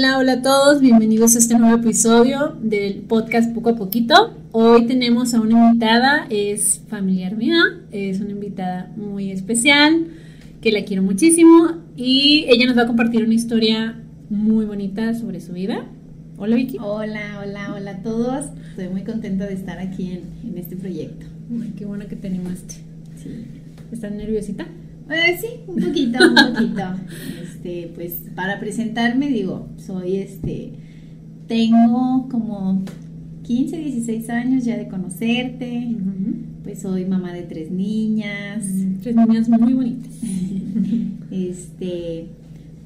Hola, hola a todos, bienvenidos a este nuevo episodio del podcast Poco a Poquito. Hoy tenemos a una invitada, es familiar mía, es una invitada muy especial, que la quiero muchísimo y ella nos va a compartir una historia muy bonita sobre su vida. Hola Vicky. Hola, hola, hola a todos. Estoy muy contenta de estar aquí en, este proyecto. Ay, qué bueno que te animaste. Sí. ¿Estás nerviosita? Eh, sí, un poquito, un poquito. Este, pues para presentarme, digo, soy este, tengo como 15, 16 años ya de conocerte. Pues soy mamá de tres niñas. Tres niñas muy bonitas. este,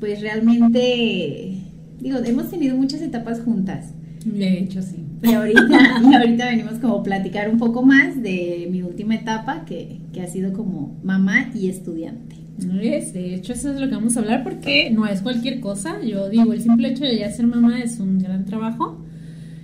pues realmente, digo, hemos tenido muchas etapas juntas. De hecho, sí. Y ahorita, y ahorita venimos como a platicar un poco más de mi última etapa, que, que ha sido como mamá y estudiante. Es, de hecho, eso es lo que vamos a hablar porque no es cualquier cosa. Yo digo, el simple hecho de ya ser mamá es un gran trabajo.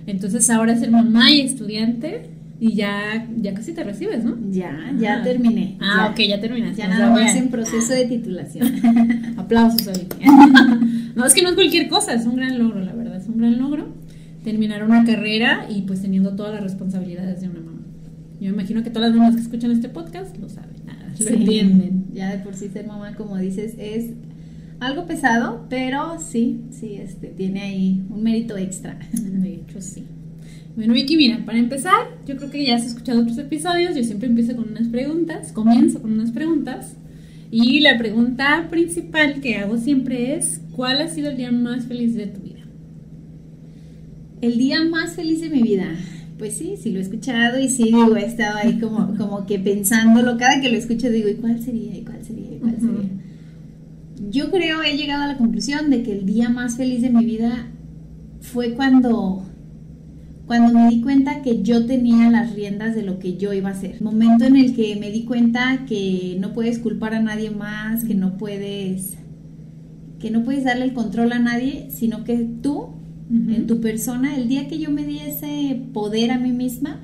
Entonces, ahora ser mamá y estudiante y ya, ya casi te recibes, ¿no? Ya, ya terminé. Ah, ok, ya terminaste. Ya nada más en proceso de titulación. Aplausos ahí. no, es que no es cualquier cosa, es un gran logro, la verdad, es un gran logro. Terminar una carrera y pues teniendo todas las responsabilidades de una mamá. Yo me imagino que todas las mamás que escuchan este podcast lo saben, lo entienden. Ya de por sí ser mamá, como dices, es algo pesado, pero sí, sí, este, tiene ahí un mérito extra. De hecho, sí. Bueno, Vicky, mira, para empezar, yo creo que ya has escuchado otros episodios, yo siempre empiezo con unas preguntas, comienzo con unas preguntas, y la pregunta principal que hago siempre es, ¿cuál ha sido el día más feliz de tu vida? El día más feliz de mi vida. Pues sí, sí lo he escuchado y sí, digo, he estado ahí como, como que pensándolo. Cada que lo escucho digo, ¿y cuál sería? ¿Y cuál sería? ¿Y cuál sería? Yo creo, he llegado a la conclusión de que el día más feliz de mi vida fue cuando, cuando me di cuenta que yo tenía las riendas de lo que yo iba a hacer. Momento en el que me di cuenta que no puedes culpar a nadie más, que no puedes que no puedes darle el control a nadie, sino que tú en tu persona, el día que yo me di ese poder a mí misma,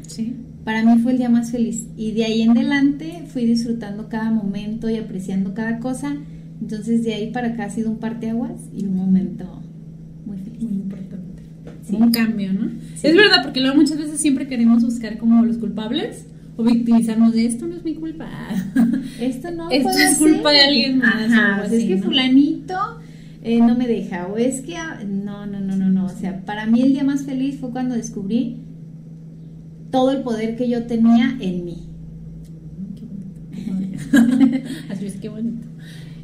para mí fue el día más feliz. Y de ahí en adelante fui disfrutando cada momento y apreciando cada cosa. Entonces de ahí para acá ha sido un parteaguas y un momento muy feliz. Muy importante. Un cambio, ¿no? Es verdad, porque luego muchas veces siempre queremos buscar como los culpables o victimizarnos de esto no es mi culpa. Esto no esto es culpa de alguien más. es que fulanito eh, no me deja, o es que, ah, no, no, no, no, no, o sea, para mí el día más feliz fue cuando descubrí todo el poder que yo tenía en mí. Así es que bonito.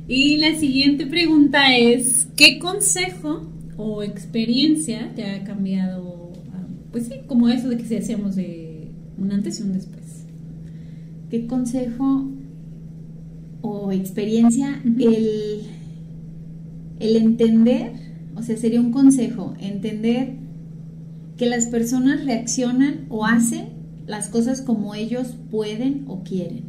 Y la siguiente pregunta es, ¿qué consejo o experiencia te ha cambiado, ah, pues sí, como eso de que se hacíamos de un antes y un después? ¿Qué consejo o experiencia? El el entender, o sea, sería un consejo, entender que las personas reaccionan o hacen las cosas como ellos pueden o quieren.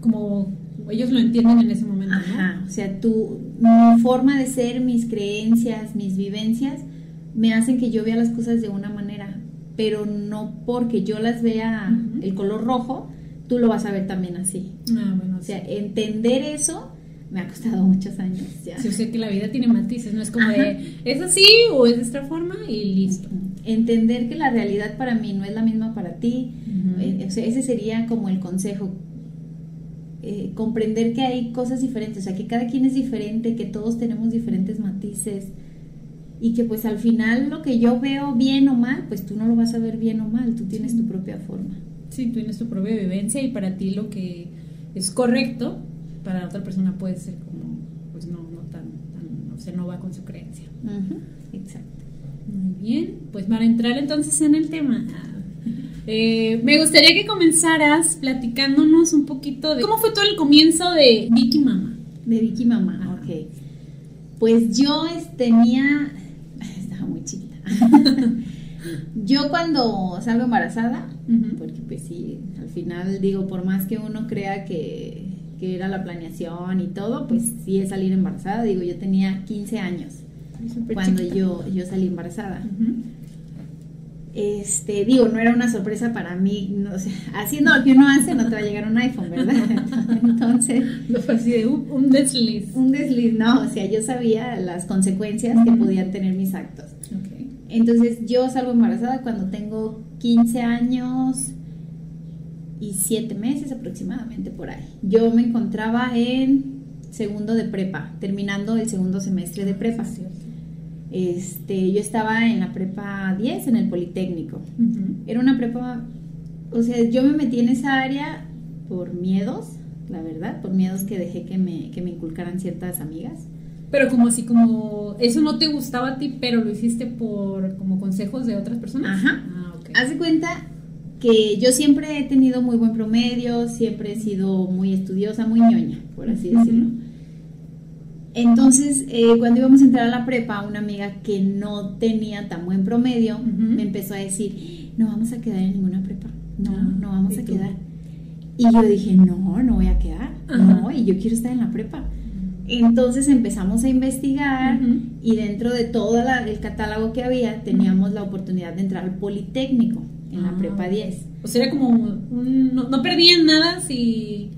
Como ellos lo entienden en ese momento. Ajá, o sea, tu, mi forma de ser, mis creencias, mis vivencias, me hacen que yo vea las cosas de una manera, pero no porque yo las vea el color rojo, tú lo vas a ver también así. Ah, bueno. O sea, entender eso me ha costado muchos años ya. Sí, o sea que la vida tiene matices, no es como de, es así o es de esta forma y listo. Entender que la realidad para mí no es la misma para ti, eh, o sea, ese sería como el consejo. Eh, comprender que hay cosas diferentes, o sea, que cada quien es diferente, que todos tenemos diferentes matices y que pues al final lo que yo veo bien o mal, pues tú no lo vas a ver bien o mal, tú tienes tu propia forma. Sí, tú tienes tu propia vivencia y para ti lo que es correcto para otra persona puede ser como, pues no, no tan, tan o sea, no va con su creencia. Exacto. Muy bien, pues para entrar entonces en el tema, eh, me gustaría que comenzaras platicándonos un poquito de cómo fue todo el comienzo de Vicky Mama. De Vicky Mama, ok. Pues yo tenía, estaba muy chiquita. yo cuando salgo embarazada, porque pues sí, al final digo, por más que uno crea que que era la planeación y todo, pues sí es salir embarazada. Digo, yo tenía 15 años cuando yo, yo salí embarazada. Este, digo, no era una sorpresa para mí, no, o sea, haciendo lo que uno hace no te va a llegar un iPhone, ¿verdad? Entonces, Lo fue así de un, un desliz. un desliz, no, o sea, yo sabía las consecuencias que podían tener mis actos. Ok. Entonces, yo salgo embarazada cuando tengo 15 años y 7 meses aproximadamente por ahí. Yo me encontraba en segundo de prepa, terminando el segundo semestre de prepa. Sí, cierto. Este, yo estaba en la prepa 10 en el Politécnico. Ujú. Era una prepa, o sea, yo me metí en esa área por miedos, la verdad, por miedos que dejé que me, que me inculcaran ciertas amigas. Pero como así como eso no te gustaba a ti, pero lo hiciste por como consejos de otras personas. Ajá. Ah, ok. Haz de cuenta que yo siempre he tenido muy buen promedio, siempre he sido muy estudiosa, muy ñoña, por así decirlo. Entonces, eh, cuando íbamos a entrar a la prepa, una amiga que no tenía tan buen promedio me empezó a decir, no vamos a quedar en ninguna prepa, no, Ah, no vamos ¿y a quedar. Y yo dije, no, no voy a quedar, no, y yo quiero estar en la prepa. Entonces empezamos a investigar Ujú. y dentro de todo la- el catálogo que había teníamos la oportunidad de entrar al Politécnico en la Ah, prepa ok. 10. O sea, era como un, no, no perdían nada si...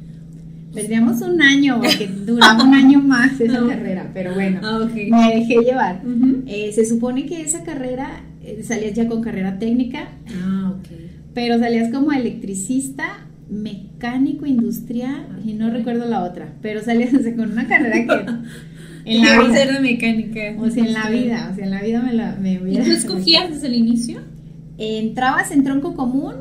Perdíamos un año porque duraba un año más esa Ah. carrera, pero bueno, Ah, me dejé llevar. Eh, se supone que esa carrera eh, salías ya con carrera técnica, Ah, ok. pero salías como electricista, mecánico industrial y no recuerdo la otra, pero salías o sea, con una carrera que en ¿Qué la vida, ser de mecánica? o sea, en la vida, o sea, en la vida me la me ¿Y tú escogías desde el inicio? Entrabas en tronco común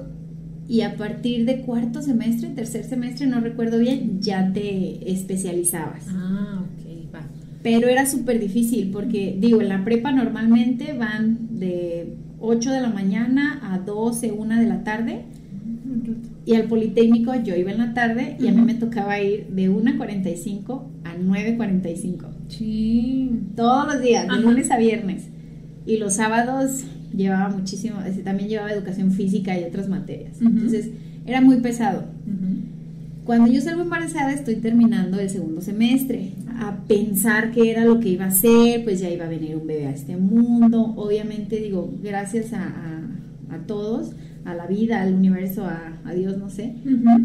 y a partir de cuarto semestre, tercer semestre, no recuerdo bien, ya te especializabas. Ah, ok, va. Pero era súper difícil porque, digo, en la prepa normalmente van de 8 de la mañana a 12, 1 de la tarde. Y al Politécnico yo iba en la tarde y a mí me tocaba ir de 1.45 a 9.45. Sí. Todos los días, de Ajá. lunes a viernes. Y los sábados llevaba muchísimo, este, también llevaba educación física y otras materias. Entonces era muy pesado. Cuando yo salgo embarazada estoy terminando el segundo semestre. A pensar qué era lo que iba a hacer, pues ya iba a venir un bebé a este mundo. Obviamente digo, gracias a, a- a todos, a la vida, al universo, a, a Dios, no sé.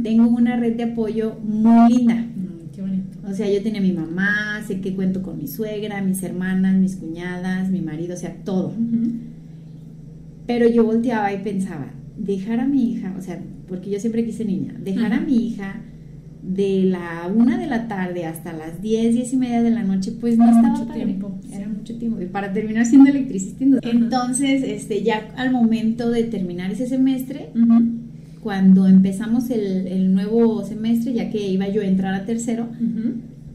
Tengo una red de apoyo muy linda. Ay, qué bonito. O sea, yo tenía a mi mamá, sé que cuento con mi suegra, mis hermanas, mis cuñadas, mi marido, o sea, todo. Pero yo volteaba y pensaba, dejar a mi hija, o sea, porque yo siempre quise niña, dejar a mi hija de la una de la tarde hasta las 10, 10 y media de la noche, pues no Era estaba mucho padre. tiempo, Era sí. mucho tiempo. Y para terminar siendo electricista. Ajá. Entonces, este, ya al momento de terminar ese semestre, cuando empezamos el, el nuevo semestre, ya que iba yo a entrar a tercero,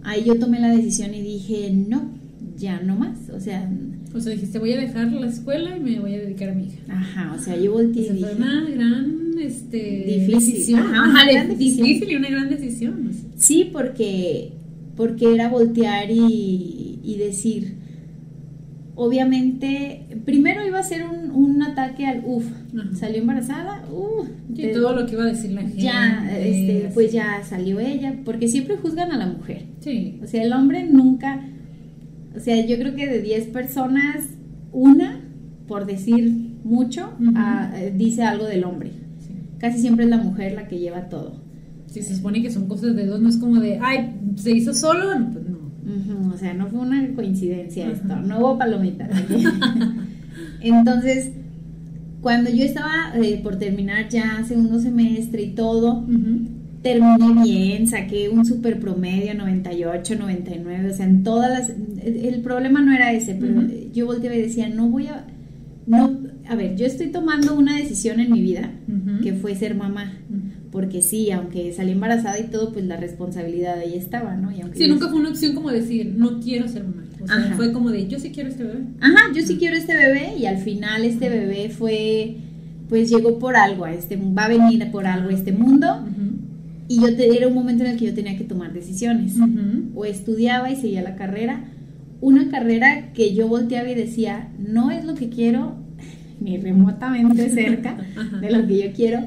ahí yo tomé la decisión y dije, no, ya no más. O sea, O sea, dijiste, voy a dejar la escuela y me voy a dedicar a mi hija. ajá, o sea, yo volteé y fue una gran este, Difícil. decisión. Ajá, una gran decisión. difícil y una gran decisión. Sí, porque, porque era voltear y, y decir, obviamente, primero iba a ser un, un ataque al, uff, salió embarazada, uff, Y todo lo que iba a decir la gente. ya, este, pues ya salió ella, porque siempre juzgan a la mujer. Sí. O sea, el hombre nunca, o sea, yo creo que de 10 personas, una, por decir mucho, eh, dice algo del hombre. sí. Casi siempre es la mujer la que lleva todo. Sí, se supone que son cosas de dos, no es como de, ay, se hizo solo, pues no. O sea, no fue una coincidencia Ajá. esto, no hubo palomitas. Entonces, cuando yo estaba eh, por terminar ya segundo semestre y todo. Terminé bien, saqué un super promedio, 98, 99, o sea, en todas las... El, problema no era ese, pero yo volteaba y decía, no voy a... No, a ver, yo estoy tomando una decisión en mi vida, que fue ser mamá. Porque sí, aunque salí embarazada y todo, pues la responsabilidad ahí estaba, ¿no? Y aunque Sí, nunca fue una opción como decir, no quiero ser mamá. O sea, Ajá. fue como de, yo sí quiero este bebé. Ajá, yo sí quiero este bebé y al final este bebé fue, pues llegó por algo, a este, va a venir por algo a este mundo. Y yo te- era un momento en el que yo tenía que tomar decisiones. O estudiaba y seguía la carrera, una carrera que yo volteaba y decía, no es lo que quiero ni remotamente cerca de lo que yo quiero.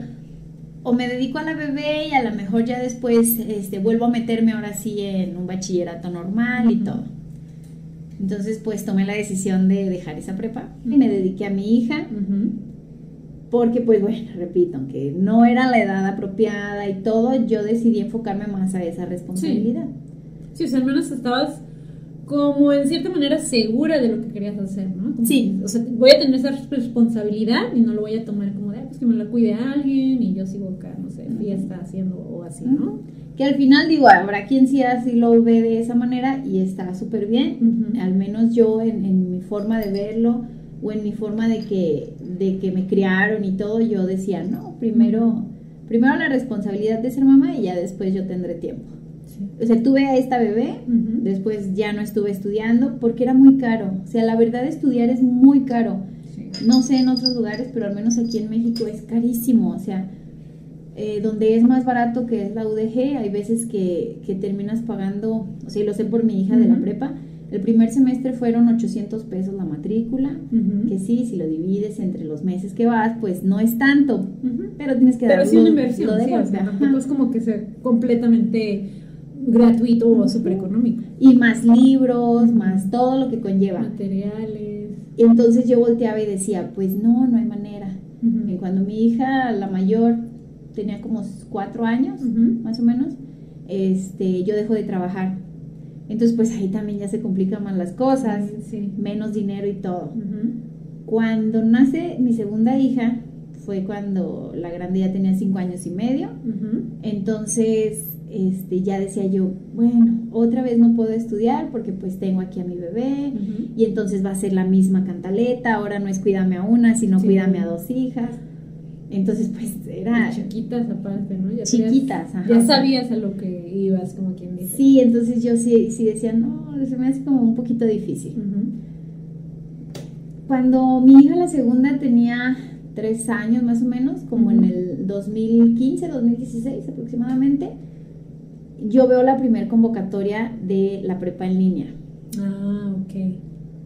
O me dedico a la bebé y a lo mejor ya después este, vuelvo a meterme ahora sí en un bachillerato normal y todo. Entonces pues tomé la decisión de dejar esa prepa y me dediqué a mi hija. Porque pues bueno, repito, aunque no era la edad apropiada y todo, yo decidí enfocarme más a esa responsabilidad. Sí, o sea, al menos estabas como en cierta manera segura de lo que querías hacer, ¿no? sí. o sea, voy a tener esa responsabilidad y no lo voy a tomar como de, pues que me la cuide alguien y yo sigo acá, no sé, fiesta haciendo o así, ¿no? Que al final digo, habrá quien sí así lo ve de esa manera y está súper bien, al menos yo en, en mi forma de verlo o en mi forma de que, de que me criaron y todo, yo decía, no, primero, primero la responsabilidad de ser mamá y ya después yo tendré tiempo. O sea, tuve a esta bebé, después ya no estuve estudiando porque era muy caro. O sea, la verdad estudiar es muy caro. No sé en otros lugares, pero al menos aquí en México es carísimo. O sea, eh, donde es más barato que es la UDG, hay veces que, que terminas pagando, o sea, lo sé por mi hija de la prepa, el primer semestre fueron 800 pesos la matrícula, que sí, si lo divides entre los meses que vas, pues no es tanto, pero tienes que dar Pero sí una inversión, sí, o sea, tampoco es como que sea completamente gratuito o súper económico. Y más libros, más todo lo que conlleva. Materiales. Y entonces yo volteaba y decía, pues no, no hay manera. Y cuando mi hija, la mayor, tenía como cuatro años, más o menos, este, yo dejo de trabajar. Entonces, pues ahí también ya se complican más las cosas, menos dinero y todo. Cuando nace mi segunda hija, fue cuando la grande ya tenía cinco años y medio. Entonces, este, ya decía yo, bueno, otra vez no puedo estudiar porque pues tengo aquí a mi bebé y entonces va a ser la misma cantaleta, ahora no es cuídame a una, sino cuídame a dos hijas. Entonces, pues era... chiquitas aparte, ¿no? Ya chiquitas, ajá. Ya sabías a lo que ibas, como quien dice. Sí, entonces yo sí, sí decía, no, se me hace como un poquito difícil. Cuando mi hija la segunda tenía tres años más o menos, como en el 2015, 2016 aproximadamente, yo veo la primer convocatoria de la prepa en línea. Ah, ok.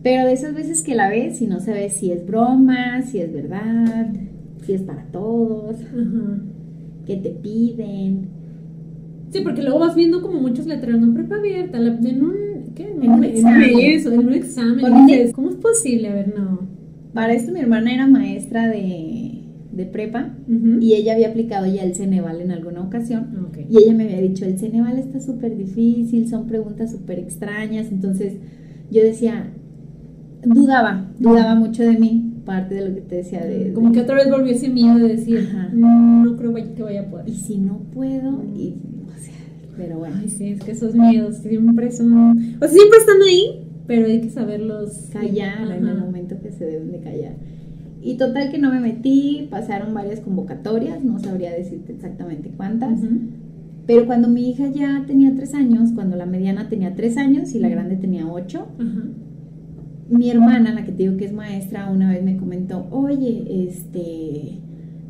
Pero de esas veces que la ves y no sabes si es broma, si es verdad, si es para todos, que te piden. Sí, porque luego vas viendo como muchos letreros, no prepa abierta, en un, ¿qué? En un examen. Eso, en un examen. Y dices, ¿cómo es posible? A ver, no. Para esto mi hermana era maestra de, de prepa y ella había aplicado ya el Ceneval en alguna ocasión y ella me había dicho, el Ceneval está súper difícil, son preguntas súper extrañas, entonces yo decía, dudaba, dudaba mucho de mí, parte de lo que te decía de... Como que otra vez volvió ese miedo de decir, no creo que vaya a poder. Y si no puedo, y, o sea, pero bueno. Ay, sí, es que esos miedos siempre son... O sea, siempre están ahí, pero hay que saberlos... Callar en el momento que se deben de callar. Y total que no me metí, pasaron varias convocatorias, no sabría decirte exactamente cuántas. Pero cuando mi hija ya tenía tres años, cuando la mediana tenía tres años y la grande tenía ocho, mi hermana, la que te digo que es maestra, una vez me comentó, oye, este,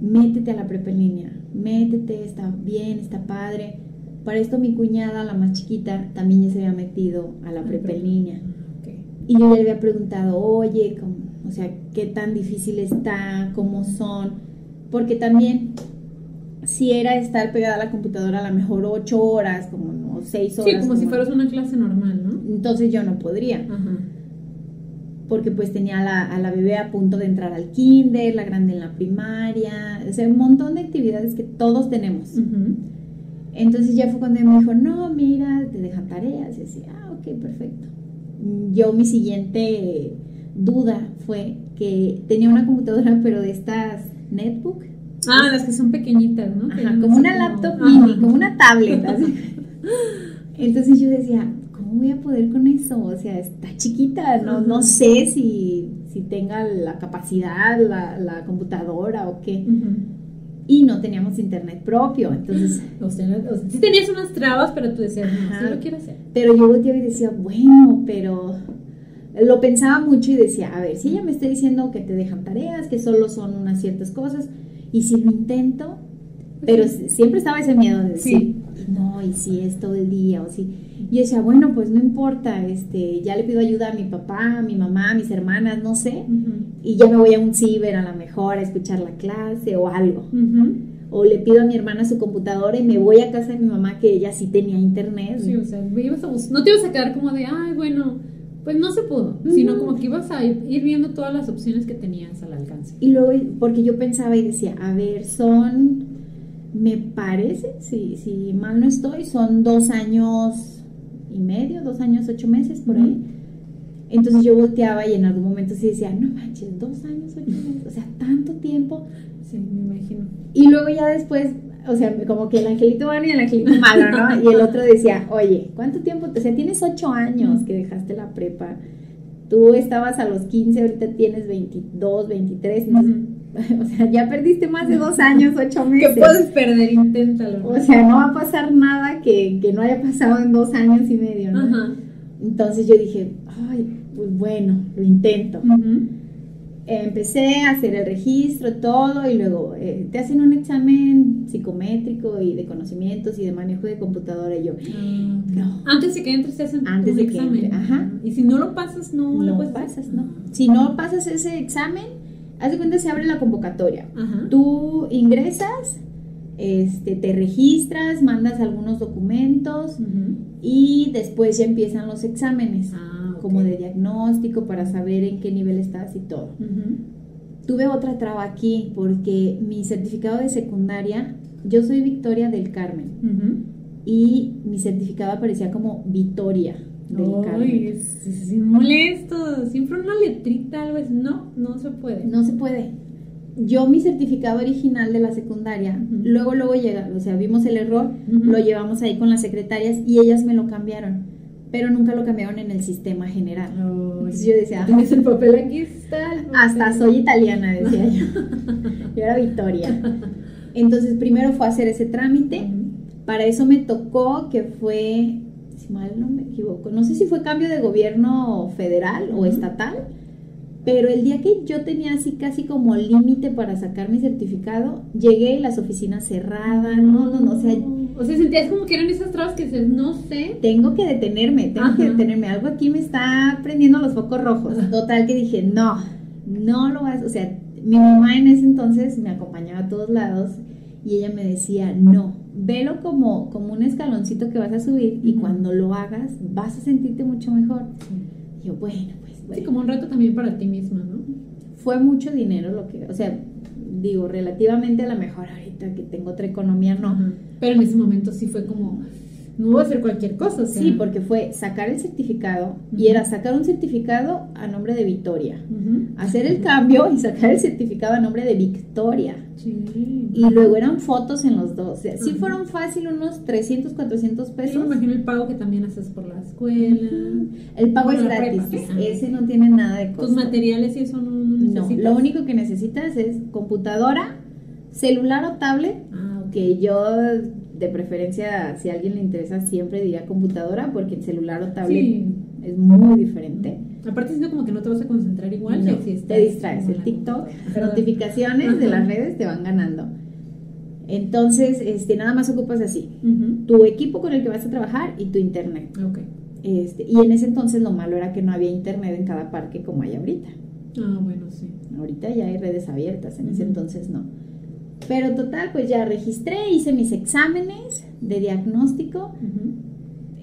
métete a la prepa en línea, métete, está bien, está padre. Para esto mi cuñada, la más chiquita, también ya se había metido a la prepa en línea. Y yo le había preguntado, oye, o sea, qué tan difícil está, cómo son, porque también si era estar pegada a la computadora a lo mejor ocho horas, como no, seis horas. Sí, como, si fueras una clase normal, ¿no? Entonces yo no podría. Porque pues tenía a la, a la bebé a punto de entrar al kinder, la grande en la primaria, o sea, un montón de actividades que todos tenemos. Entonces ya fue cuando me dijo, no, mira, te dejan tareas. Y así, ah, ok, perfecto. Yo mi siguiente duda fue que tenía una computadora, pero de estas netbook. Ah, las que son pequeñitas, ¿no? como una laptop mini, como una tablet. Entonces yo decía, ¿cómo voy a poder con eso? O sea, está chiquita, no, no sé si, si tenga la capacidad, la, la computadora o qué. Y no teníamos internet propio, entonces... O sea, sí tenías unas trabas, pero tú decías, no, sí lo quiero hacer. Pero yo volteaba y decía, bueno, pero lo pensaba mucho y decía, a ver, si ella me está diciendo que te dejan tareas, que solo son unas ciertas cosas, y si lo intento, pero siempre estaba ese miedo de decir, no, y si es todo el día, o si... Y decía, bueno, pues no importa, este, ya le pido ayuda a mi papá, a mi mamá, a mis hermanas, no sé, y ya me voy a un ciber a lo mejor a escuchar la clase o algo. O le pido a mi hermana su computadora y me voy a casa de mi mamá que ella sí tenía internet. Sí, o sea, no te ibas a quedar como de, ay, bueno, Pues no se pudo, sino como que ibas a ir, ir viendo todas las opciones que tenías al alcance. Y luego, porque yo pensaba y decía, a ver, son, me parece, si, si mal no estoy, son dos años y medio, dos años, ocho meses por ahí. Entonces yo volteaba y en algún momento sí decía, no manches, dos años, ocho meses, o sea, tanto tiempo. Sí, me imagino. Y luego ya después, o sea, como que el angelito bueno y el angelito malo, ¿no? Y el otro decía, oye, ¿cuánto tiempo? O sea, tienes ocho años que dejaste la prepa. Tú estabas a los 15, ahorita tienes 22, 23, entonces, o sea, ya perdiste más de dos años, ocho ¿Qué meses. puedes perder? Inténtalo. O sea, no va a pasar nada que, que no haya pasado en dos años y medio, ¿no? Ajá. Entonces yo dije, ay, pues bueno, lo intento. Ujú. Empecé a hacer el registro, todo, y luego eh, te hacen un examen psicométrico y de conocimientos y de manejo de computadora. Y yo, Ah. No. Antes de que entres te hacen Antes un de que entre, ajá. Y si no lo pasas, no, lo no puedes pasas, ¿no? Si no pasas ese examen, haz de cuenta se abre la convocatoria. Ajá. Tú ingresas, este, te registras, mandas algunos documentos y después ya empiezan los exámenes, Ah, como de diagnóstico para saber en qué nivel estás y todo. Tuve otra traba aquí porque mi certificado de secundaria, yo soy Victoria del Carmen y mi certificado aparecía como Victoria Carmen. es, es- es molesto. Siempre una letrita, algo es. No, no se puede. No se puede. Yo mi certificado original de la secundaria, luego luego llega, o sea, vimos el error, lo llevamos ahí con las secretarias y ellas me lo cambiaron, pero nunca lo cambiaron en el sistema general. Ay, Entonces yo decía, Tienes el papel aquí, está. el papel. Hasta soy italiana, decía yo. Yo era Victoria. Entonces primero fue hacer ese trámite. Para eso me tocó que fue, si mal no me equivoco, no sé si fue cambio de gobierno federal o estatal, pero el día que yo tenía así casi como límite para sacar mi certificado, llegué y las oficinas cerradas, no, no, no, o sea, O sea, sentías como que eran esas trabas que dices, no sé. tengo que detenerme, tengo que detenerme, algo aquí me está prendiendo los focos rojos. Total que dije, no, no lo vas, o sea, mi mamá en ese entonces me acompañaba a todos lados y ella me decía, no, velo como, como un escaloncito que vas a subir y cuando lo hagas vas a sentirte mucho mejor. Y yo, bueno, pues, Sí, como un reto también para ti misma, ¿no? fue mucho dinero lo que, o sea, digo, relativamente a la mejor ahorita que tengo otra economía, no. Pero en ese momento sí fue como, no a hacer cualquier cosa. O sea, Sí, porque fue sacar el certificado y era sacar un certificado a nombre de Victoria. Hacer el cambio y sacar el certificado a nombre de Victoria. Sí. Y luego eran fotos en los dos. O sea, sí fueron fácil unos 300, 400 Sí, pesos. me imagino el pago que también haces por la escuela. El pago es gratis. prepa, ¿sí? Ese no tiene nada de Tus costo. materiales y eso no, no No, lo único que necesitas es computadora, celular o tablet. Ah, ok. Que yo, de preferencia, si a alguien le interesa, siempre diría computadora, porque el celular o tablet Sí. es muy diferente. Aparte, siento como que no te vas a concentrar igual No, si te distraes. El TikTok, notificaciones de las redes te van ganando. Entonces, este, nada más ocupas así. Tu equipo con el que vas a trabajar y tu internet. Ok. Este, y en ese entonces lo malo era que no había internet en cada parque como hay ahorita. Ah, bueno, sí. Ahorita ya hay redes abiertas, en ese entonces no. Pero total, pues ya registré, hice mis exámenes de diagnóstico.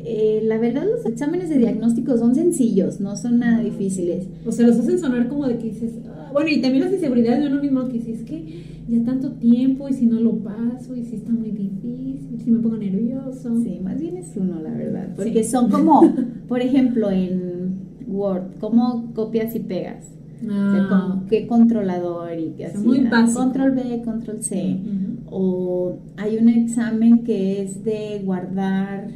Eh, la verdad, los exámenes de diagnóstico son sencillos, no son nada difíciles. O sea, los hacen sonar como de que dices, ah, bueno, y también las inseguridades de uno mismo, que dices, es que ya tanto tiempo, y si no lo paso, y si está muy difícil, si me pongo nervioso. Sí, más bien es uno, la verdad. Porque Sí. son como, por ejemplo, en Word, cómo copias y pegas. O sea, Ah, como qué controlador y qué sea, así. muy ¿no? básico. Control B, control C. O hay un examen que es de guardar,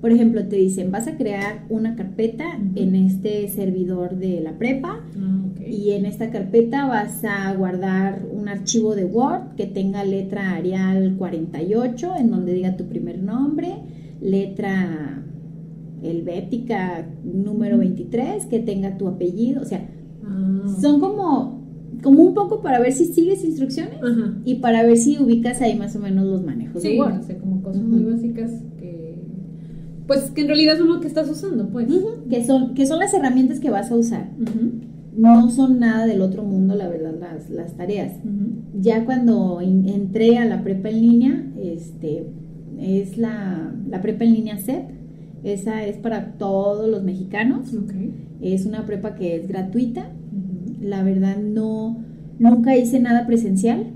por ejemplo, te dicen, vas a crear una carpeta en este servidor de la prepa Ah, y en esta carpeta vas a guardar un archivo de Word que tenga letra Arial 48 en donde diga tu primer nombre, letra helvética número 23 que tenga tu apellido, o sea, Ah. son como como un poco para ver si sigues instrucciones Ajá. y para ver si ubicas ahí más o menos los manejos Sí, de Word. o sea, como cosas muy básicas que. Pues que en realidad son lo que estás usando, pues. Que son que son las herramientas que vas a usar. No son nada del otro mundo, la verdad, las, las tareas. Ya cuando in- entré a la prepa en línea, este, es la, la prepa en línea CEP, Esa es para todos los mexicanos. Es una prepa que es gratuita. La verdad no, nunca hice nada presencial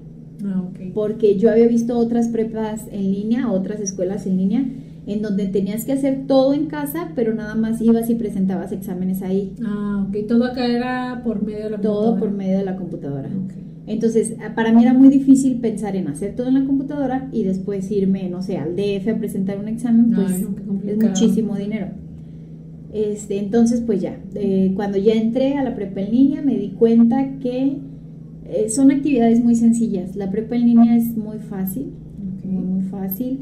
Ah, porque yo había visto otras prepas en línea, otras escuelas en línea, en donde tenías que hacer todo en casa, pero nada más ibas y presentabas exámenes ahí. Ah, ok. Todo acá era por medio de la Todo computadora. por medio de la computadora. Entonces, a- para mí era muy difícil pensar en hacer todo en la computadora y después irme, no sé, al DF a presentar un examen, pues Ay, no, qué es muchísimo dinero. Este, entonces, pues ya, eh, cuando ya entré a la prepa en línea me di cuenta que eh, son actividades muy sencillas. La prepa en línea es muy fácil, muy, muy fácil.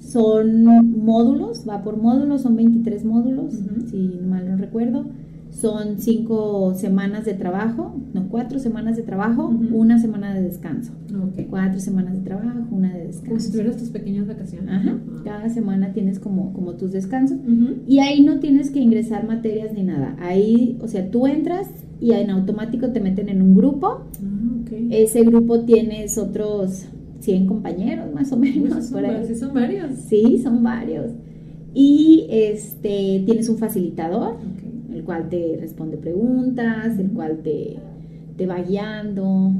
Son módulos, va por módulos, son 23 módulos, Ujú. si mal no recuerdo. Son cinco semanas de trabajo, no, cuatro semanas de trabajo, una semana de descanso. Cuatro semanas de trabajo, una de Como si descanso. tuvieras tus pequeñas vacaciones. Ajá, Ah. cada semana tienes como, como tus descansos. Y ahí no tienes que ingresar materias ni nada. Ahí, o sea, tú entras y en automático te meten en un grupo. Ah, ok. Ese grupo tienes otros 100 compañeros más o menos. son por ahí. va- sí son varios. Sí, son varios. Y este tienes un facilitador, Ok. El cual te responde preguntas, el cual te, te va guiando.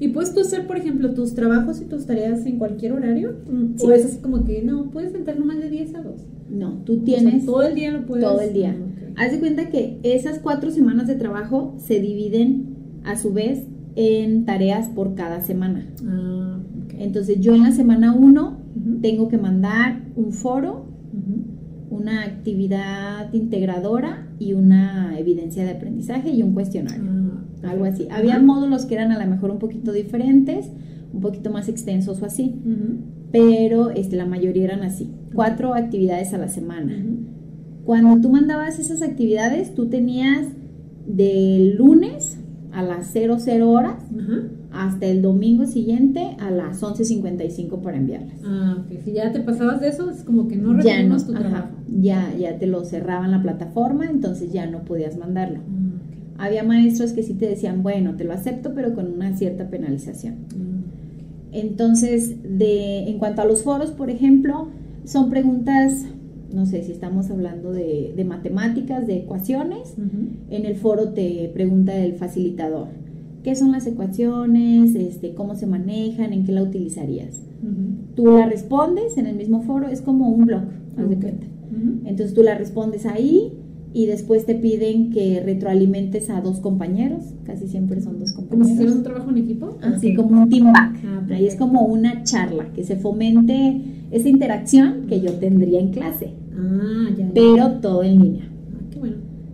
¿Y puedes tú hacer, por ejemplo, tus trabajos y tus tareas en cualquier horario? Sí. ¿O es así como que no, puedes entrar nomás de 10 a 2? No, tú O sea, tienes todo el día lo puedes. todo el día. Ah. Haz de cuenta que esas cuatro semanas de trabajo se dividen a su vez en tareas por cada semana. Ah. Entonces yo en la semana 1 Ujú. tengo que mandar un foro. Una actividad integradora y una evidencia de aprendizaje y un cuestionario. Ah, Algo así. Había módulos que eran a lo mejor un poquito diferentes, un poquito más extensos o así, pero este, la mayoría eran así. Cuatro actividades a la semana. Cuando tú mandabas esas actividades, tú tenías del lunes a las 00 horas Ajá. Hasta el domingo siguiente a las 11.55 para enviarlas. Ah, ok. Si ya te pasabas de eso, es como que no recibimos tu ajá, trabajo. ya, ya te lo cerraban la plataforma, entonces ya no podías mandarlo. Ah. Había maestros que sí te decían, bueno, te lo acepto, pero con una cierta penalización. Ah, Entonces, de, en cuanto a los foros, por ejemplo, son preguntas, no sé si estamos hablando de, de matemáticas, de ecuaciones. En el foro te pregunta el facilitador, ¿qué son las ecuaciones? Este, ¿Cómo se manejan? ¿En qué la utilizarías? Ujú. Tú la respondes en el mismo foro, es como un blog, haz de Ok. cuenta. Ujú. Entonces tú la respondes ahí y después te piden que retroalimentes a dos compañeros, casi siempre son dos Como compañeros. si hicieras un trabajo en equipo. Así Ok. como un team back. Ah, Ahí es como una charla, que se fomente esa interacción que yo tendría en clase, Ah, ya. ya. pero todo en línea.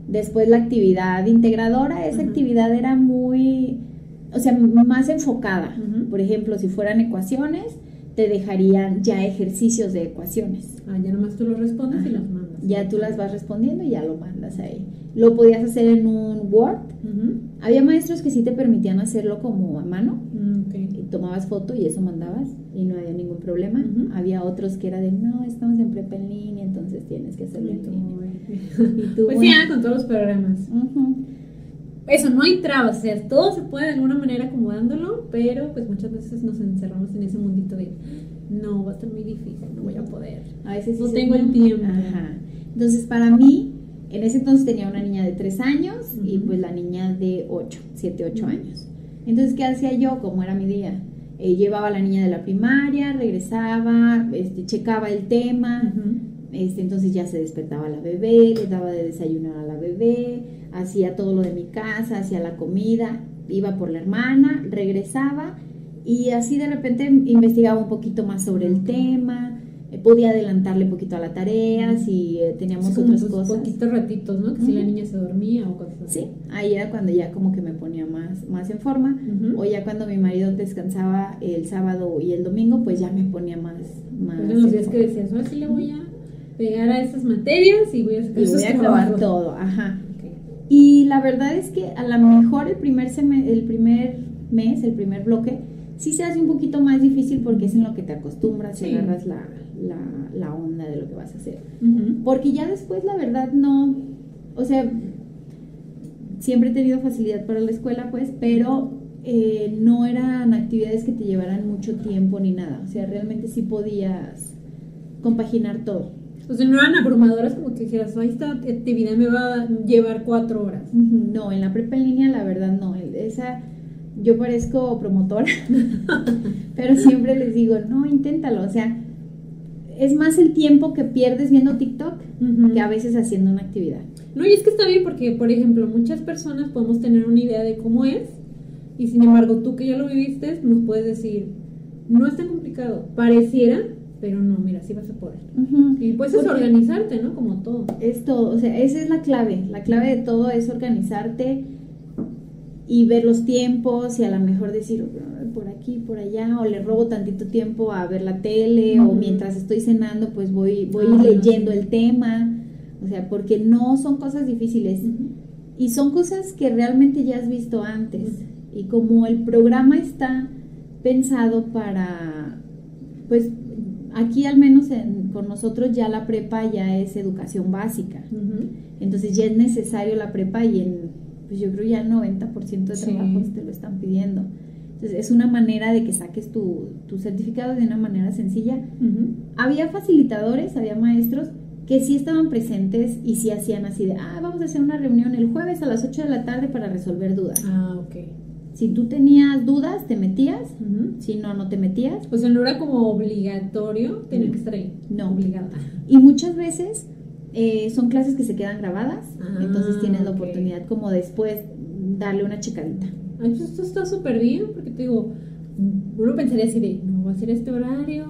Después la actividad integradora, esa actividad era muy, o sea, más enfocada. Por ejemplo, si fueran ecuaciones, te dejarían ya ejercicios de ecuaciones. Ah, ya nomás tú lo respondes y las mandas. Ya tú las vas respondiendo y ya lo mandas ahí. Lo podías hacer en un Word. Había maestros que sí te permitían hacerlo como a mano. Mm, y tomabas foto y eso mandabas y no había ningún problema. Había otros que era de, no, estamos en prepa en línea, entonces tienes que hacerlo en línea. Y tú, Pues bueno, sí, con todos los programas. ujú, Eso, no hay trabas, o sea, todo se puede de alguna manera acomodándolo, pero pues muchas veces nos encerramos en ese mundito de no, va a estar muy difícil, no voy a poder. a veces No dices, tengo el tiempo. Ajá. Entonces, para mí, en ese entonces tenía una niña de 3 años y Ujú. pues la niña de 8, 7, 8 Ujú. años. Entonces, ¿qué hacía yo? ¿Cómo era mi día? Eh, llevaba a la niña de la primaria, regresaba, este, checaba el tema, Ujú. Este, entonces ya se despertaba la bebé, le daba de desayunar a la bebé, hacía todo lo de mi casa, hacía la comida, iba por la hermana, regresaba y así de repente investigaba un poquito más sobre el tema, eh, podía adelantarle un poquito a la tarea, si eh, teníamos como otras cosas. poquitos ratitos, ¿no? Que si la niña se dormía o cosas así. Sí, ahí era cuando ya como que me ponía más, más en forma. Ujú. O ya cuando mi marido descansaba el sábado y el domingo, pues ya me ponía más, más Eran los días que decías, ahora sí le voy a pegar a estas materias y voy a sacar Y voy a acabar trabajos". todo, ajá. Y la verdad es que a lo mejor el primer, seme- el primer mes, el primer bloque, sí se hace un poquito más difícil porque es en lo que te acostumbras y agarras la, la, la onda de lo que vas a hacer. Porque ya después la verdad no, o sea, siempre he tenido facilidad para la escuela, pues, pero eh, no eran actividades que te llevaran mucho tiempo ni nada. O sea, realmente sí podías compaginar todo. O sea, no eran abrumadoras como que dijeras, ahí esta actividad me va a llevar cuatro horas. No, en la prepa en línea la verdad no. Esa, yo parezco promotora, pero siempre les digo, no, inténtalo. O sea, es más el tiempo que pierdes viendo TikTok que a veces haciendo una actividad. No, y es que está bien porque, por ejemplo, muchas personas podemos tener una idea de cómo es y sin embargo tú que ya lo viviste nos puedes decir, no es tan complicado, pareciera, pero no, mira, sí vas a poder. Y pues es organizarte, ¿no? Como todo. Es todo, o sea, esa es la clave, la clave de todo es organizarte y ver los tiempos y a lo mejor decir por aquí, por allá, o le robo tantito tiempo a ver la tele, o mientras estoy cenando, pues voy, voy ah, leyendo el tema, o sea, porque no son cosas difíciles y son cosas que realmente ya has visto antes. Y como el programa está pensado para, pues aquí al menos con nosotros ya la prepa ya es educación básica. Entonces ya es necesario la prepa y en, pues yo creo ya el 90% de trabajos te lo están pidiendo. Entonces es una manera de que saques tu, tu certificado de una manera sencilla. Había facilitadores, había maestros que sí estaban presentes y sí hacían así de, ah, vamos a hacer una reunión el jueves a las 8 de la tarde para resolver dudas. Ah, ok. Si tú tenías dudas, te metías. Si no, no te metías. O sea, no era como obligatorio tener que estar ahí. No. Obligada. Y muchas veces eh, son clases que se quedan grabadas. Ah, entonces tienes la oportunidad como después darle una checadita. Ay, pues esto está súper bien porque te digo, uno pensaría así de, no voy a hacer este horario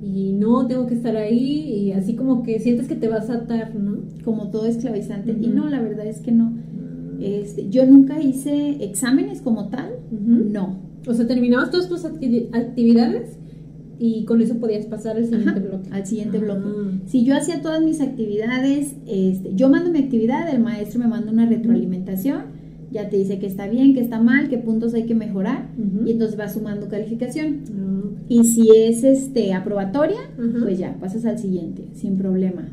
y no tengo que estar ahí y así como que sientes que te vas a atar, ¿no? Como todo esclavizante. Y no, la verdad es que no. Este, yo nunca hice exámenes como tal, no. O sea, terminabas todas tus actividades y con eso podías pasar al siguiente bloque. Al siguiente bloque. Ah. Si yo hacía todas mis actividades, este, yo mando mi actividad, el maestro me manda una retroalimentación, ya te dice que está bien, que está mal, qué puntos hay que mejorar y entonces va sumando calificación. Ah, y si es este aprobatoria, pues ya pasas al siguiente, sin problema.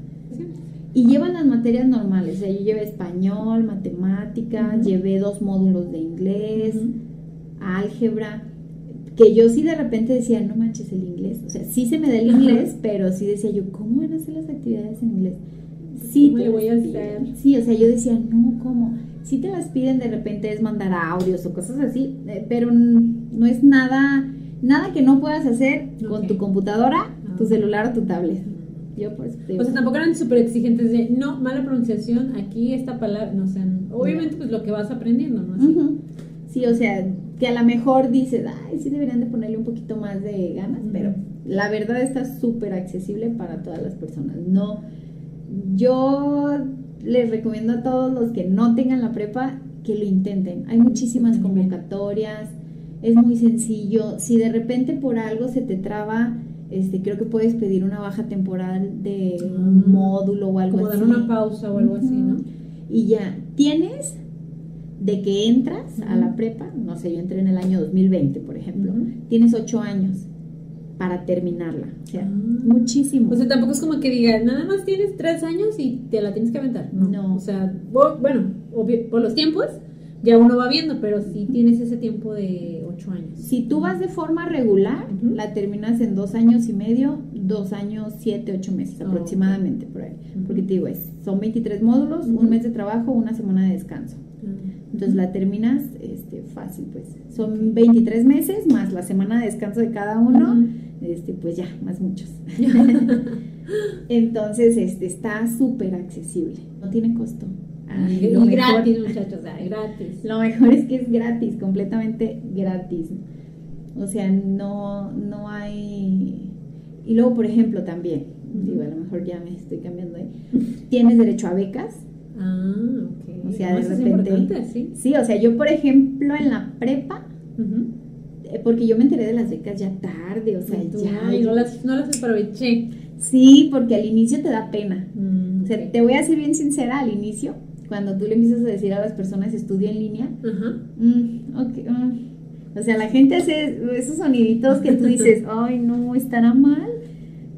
Y llevan las materias normales, o sea, yo llevé español, matemáticas, llevé dos módulos de inglés, álgebra, que yo sí de repente decía, no manches el inglés, o sea, sí se me da el inglés, pero sí decía yo, ¿cómo van a hacer las actividades en inglés? Sí, ¿Cómo le voy a hacer? Sí, o sea, yo decía, no, ¿cómo? Si te las piden de repente es mandar audios o cosas así, eh, pero no es nada, nada que no puedas hacer con tu computadora, tu celular o tu tablet. Yo pues, o sea, tampoco eran súper exigentes de, no, mala pronunciación, aquí esta palabra, no sé, obviamente pues lo que vas aprendiendo, ¿no? Sí, o sea, que a lo mejor dices, ay, sí deberían de ponerle un poquito más de ganas, pero la verdad está súper accesible para todas las personas. No, yo les recomiendo a todos los que no tengan la prepa que lo intenten. Hay muchísimas convocatorias, es muy sencillo. Si de repente por algo se te traba, este, creo que puedes pedir una baja temporal de un ah. módulo o algo Como así. dar una pausa o algo así, ¿no? Y ya, tienes de que entras a la prepa, no sé, yo entré en el año 2020, por ejemplo, tienes ocho años para terminarla. O sea, ah. muchísimo. O sea, tampoco es como que digas, nada más tienes tres años y te la tienes que aventar. No. O sea, bueno, por los tiempos, ya uno va viendo, pero sí tienes ese tiempo de ocho años. Si tú vas de forma regular, la terminas en dos años y medio, dos años, siete, ocho meses aproximadamente, por ahí. Porque te digo, es, son 23 módulos, un mes de trabajo, una semana de descanso. Entonces la terminas este, fácil, pues. Son 23 meses más la semana de descanso de cada uno, este, pues ya, más muchos. Entonces, este, está súper accesible, no tiene costo y gratis, muchachos, gratis. Lo mejor es que es gratis, completamente gratis. O sea, no, no hay... Y luego, por ejemplo, también, digo, a lo mejor ya me estoy cambiando ahí, tienes derecho a becas. Ah, ok. O sea, de repente... ¿sí? ¿sí? o sea, yo, por ejemplo, en la prepa, eh, porque yo me enteré de las becas ya tarde, o sea, ya... no las, no las aproveché. Sí, porque al inicio te da pena. Mm, o sea, te voy a ser bien sincera, al inicio cuando tú le empiezas a decir a las personas estudia en línea, mm, mm. o sea, la gente hace esos soniditos que tú dices, ay, no, estará mal,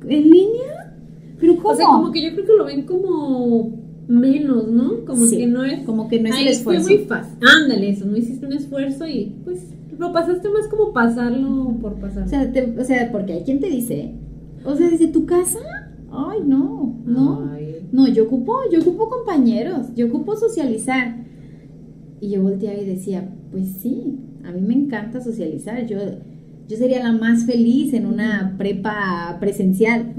en línea, pero ¿cómo? O sea, como que yo creo que lo ven como menos, ¿no? Como que no es, como que no es el esfuerzo. Fue muy fácil. Ándale, eso, no hiciste un esfuerzo y pues lo pasaste más como pasarlo por pasar. O sea, o sea, porque hay quien te dice, o sea, desde tu casa Ay, no, no. No, yo ocupo, yo ocupo compañeros, yo ocupo socializar. Y yo volteaba y decía, pues sí, a mí me encanta socializar. Yo, yo sería la más feliz en una prepa presencial,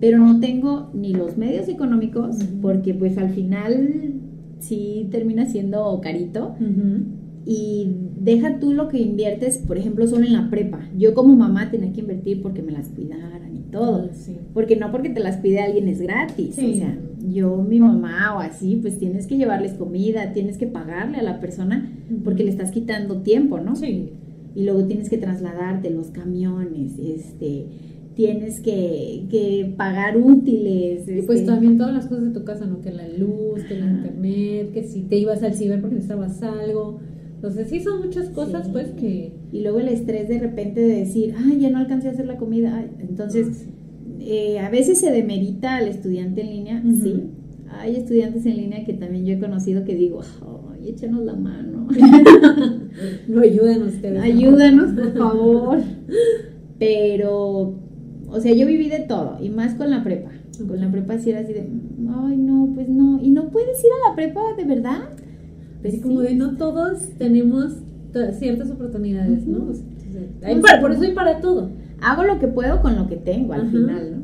pero no tengo ni los medios económicos, porque pues al final sí termina siendo carito. Y deja tú lo que inviertes, por ejemplo, solo en la prepa. Yo como mamá tenía que invertir porque me las cuidaran todo. Porque no porque te las pide alguien es gratis. O sea, yo, mi mamá o así, pues tienes que llevarles comida, tienes que pagarle a la persona porque le estás quitando tiempo, ¿no? Sí. Y luego tienes que trasladarte los camiones, este tienes que, que pagar útiles. Y pues este. también todas las cosas de tu casa, ¿no? Que la luz, que la internet, que si te ibas al ciber porque necesitabas algo. Entonces sí son muchas cosas pues que... Y luego el estrés de repente de decir, ay, ya no alcancé a hacer la comida. Entonces, eh, a veces se demerita al estudiante en línea, sí. Hay estudiantes en línea que también yo he conocido que digo, ay, échanos la mano. no ayuden ustedes. Ayúdanos, por favor. Pero o sea, yo viví de todo, y más con la prepa. Con la prepa sí era así de, ay, no, pues no. ¿Y no puedes ir a la prepa de verdad? Pues como de no todos tenemos ciertas oportunidades, ¿no? por eso hay para todo. Hago lo que puedo con lo que tengo al final, ¿no?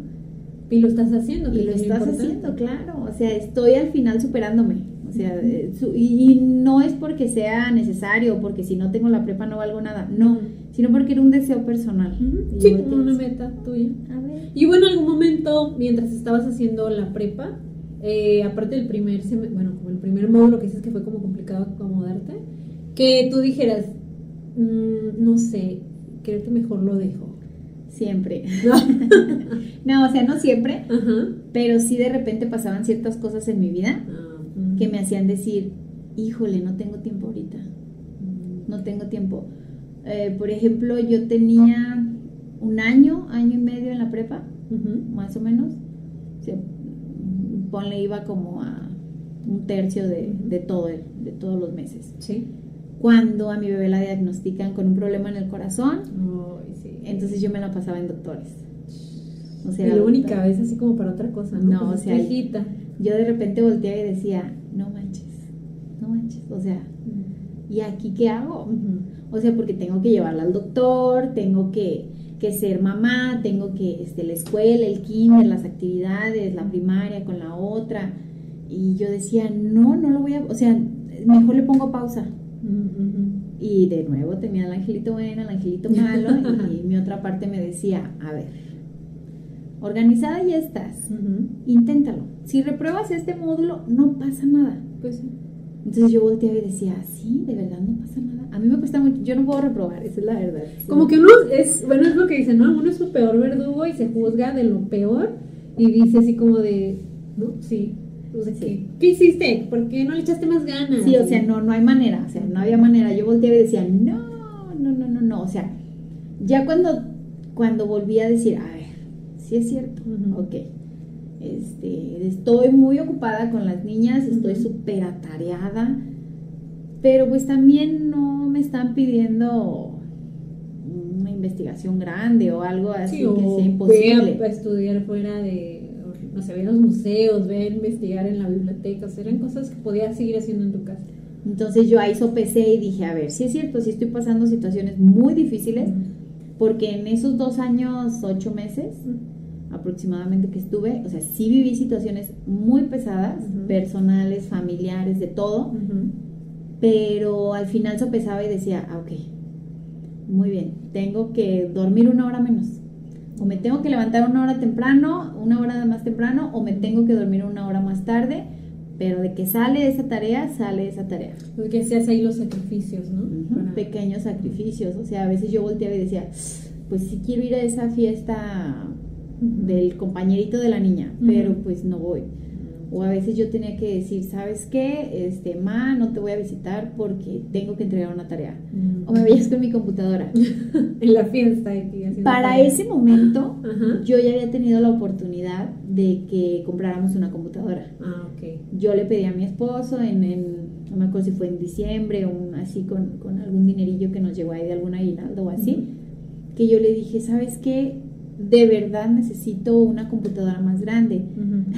Y lo estás haciendo. Y lo estás haciendo, claro. O sea, estoy al final superándome. O sea, eh, y, no es porque sea necesario, porque si no tengo la prepa no valgo nada. No sino porque era un deseo personal. Sí, como una meta tuya. A ver. Y bueno, en algún momento, mientras estabas haciendo la prepa, eh, aparte del primer, bueno, como el primer módulo que dices que fue como complicado acomodarte, que tú dijeras, mm, no sé, creo que mejor lo dejo. Siempre. no, o sea, no siempre, pero sí de repente pasaban ciertas cosas en mi vida ah, que me hacían decir, híjole, no tengo tiempo ahorita. No tengo tiempo. Eh, por ejemplo, yo tenía un año, año y medio en la prepa, más o menos. Ponle, iba como a un tercio de, todo, de todos los meses. Sí. Cuando a mi bebé la diagnostican con un problema en el corazón, entonces yo me la pasaba en doctores. O sea, la única vez así como para otra cosa, ¿no? No, o sea, yo de repente volteaba y decía, no manches, no manches, o sea, ¿y aquí qué hago? O sea, porque tengo que llevarla al doctor, tengo que, ser mamá, tengo que este, la escuela, el kinder, las actividades, la primaria con la otra. Y yo decía, no, no lo voy a, o sea, mejor le pongo pausa. Y de nuevo tenía el angelito bueno, el angelito malo, y mi otra parte me decía, a ver, organizada ya estás, inténtalo. Si repruebas este módulo, no pasa nada. Pues Entonces yo volteaba y decía, sí, de verdad no pasa nada a mí me cuesta mucho, yo no puedo reprobar, esa es la verdad. Como que uno es, bueno, es lo que dicen, ¿no? Uno es su peor verdugo y se juzga de lo peor y dice así como de, ¿no? Sí. O sea, ¿qué, hiciste? ¿Por qué no le echaste más ganas? Sí, o sea, no, no hay manera, o sea, no había manera. Yo volteé y decía, no, no, no, no, no, o sea, ya cuando, cuando volví a decir, a ver, sí es cierto, ok, este, estoy muy ocupada con las niñas, estoy súper atareada, pero pues también no me están pidiendo una investigación grande o algo así que sea imposible. a estudiar fuera de, no sé, ver los museos, ver, investigar en la biblioteca, o eran cosas que podías seguir haciendo en tu casa. Entonces yo ahí sopesé y dije, a ver, si es cierto, si estoy pasando situaciones muy difíciles, porque en esos dos años, ocho meses aproximadamente que estuve, o sea, sí viví situaciones muy pesadas, personales, familiares, de todo, pero al final sopesaba y decía, ah, ok, muy bien, tengo que dormir una hora menos. O me tengo que levantar una hora temprano, una hora más temprano, o me tengo que dormir una hora más tarde, pero de que sale esa tarea, sale esa tarea. Porque se hace ahí los sacrificios, ¿no? Pequeños sacrificios. O sea, a veces yo volteaba y decía, pues sí quiero ir a esa fiesta del compañerito de la niña, pero pues no voy. O a veces yo tenía que decir, ¿sabes qué? Este, ma, no te voy a visitar porque tengo que entregar una tarea. O me veías con mi computadora. en la fiesta. Para ese momento, yo ya había tenido la oportunidad de que compráramos una computadora. Ah, ok. Yo le pedí a mi esposo en, en no me acuerdo si fue en diciembre o así con, con, algún dinerillo que nos llegó ahí de algún aguinaldo o así, que yo le dije, ¿sabes qué? De verdad necesito una computadora más grande.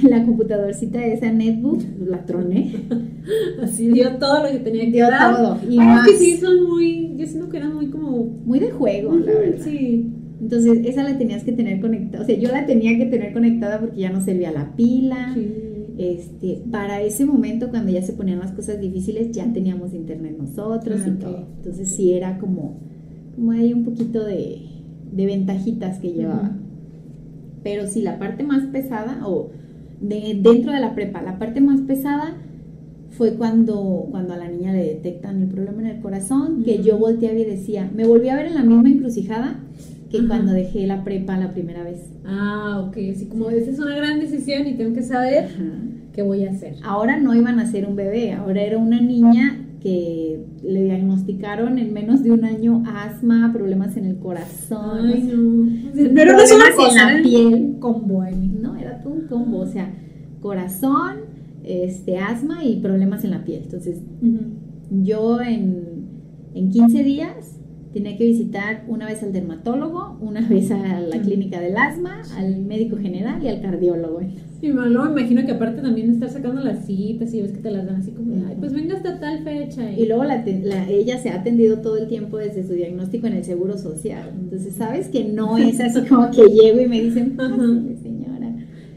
La computadorcita esa netbook la troné. Así dio todo lo que tenía que dio dar. todo. Y más. que sí son muy, yo siento que eran muy como... Muy de juego, la verdad. Sí. Entonces, esa la tenías que tener conectada. O sea, yo la tenía que tener conectada porque ya no servía la pila. Sí. Este, para ese momento, cuando ya se ponían las cosas difíciles, ya teníamos internet nosotros Ah, y todo. Entonces, sí era como, como hay un poquito de, de ventajitas que llevaba. Pero sí, la parte más pesada, o de, dentro de la prepa, la parte más pesada fue cuando, cuando a la niña le detectan el problema en el corazón, que yo volteaba y decía, me volví a ver en la misma encrucijada que cuando dejé la prepa la primera vez. Ah, ok. Así como esa es una gran decisión y tengo que saber qué voy a hacer. Ahora no iban a ser un bebé, ahora era una niña que le diagnosticaron en menos de un año asma, problemas en el corazón, Ay, no. Pero no es una en cosa, la era piel. un combo ahí. no, era todo un combo, o sea, corazón, este, asma y problemas en la piel. Entonces, yo en, en 15 días tenía que visitar una vez al dermatólogo, una vez a la Ujú. clínica del asma, al médico general y al cardiólogo. Y malo, me imagino que aparte también estar sacando las citas y ves que te las dan así como, ay, pues venga hasta tal fecha. Y luego la, la- ella se ha atendido todo el tiempo desde su diagnóstico en el seguro social. Entonces, sabes que no es así como que llego y me dicen, Ajá. "Pásale, señora.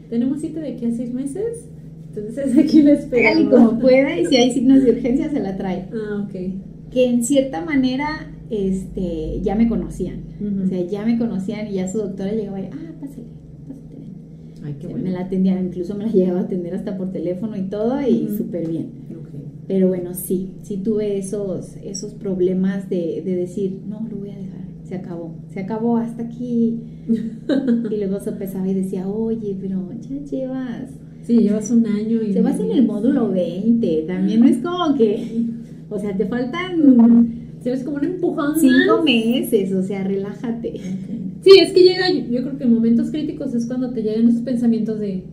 Tenemos cita de aquí a seis meses, entonces aquí la esperamos. como pueda y si hay signos de urgencia se la trae. Ah, ok. Que en cierta manera este, ya me conocían. O sea, ya me conocían y ya su doctora llegaba y, ah, pásale, pásate. ven". Ay, qué bueno. Me la atendían, incluso me la llegaba a atender hasta por teléfono y todo y Ujú. súper bien. Pero bueno, sí, sí tuve esos, esos problemas de, de decir, no, lo voy a dejar, se acabó, se acabó hasta aquí. y luego sopesaba y decía, oye, pero ya llevas, Sí, llevas un año y... se vas en el módulo 20, también no es como que, o sea, te faltan Se ves como un empujón cinco meses, o sea, relájate. Sí, es que llega, yo creo que en momentos críticos es cuando te llegan esos pensamientos de,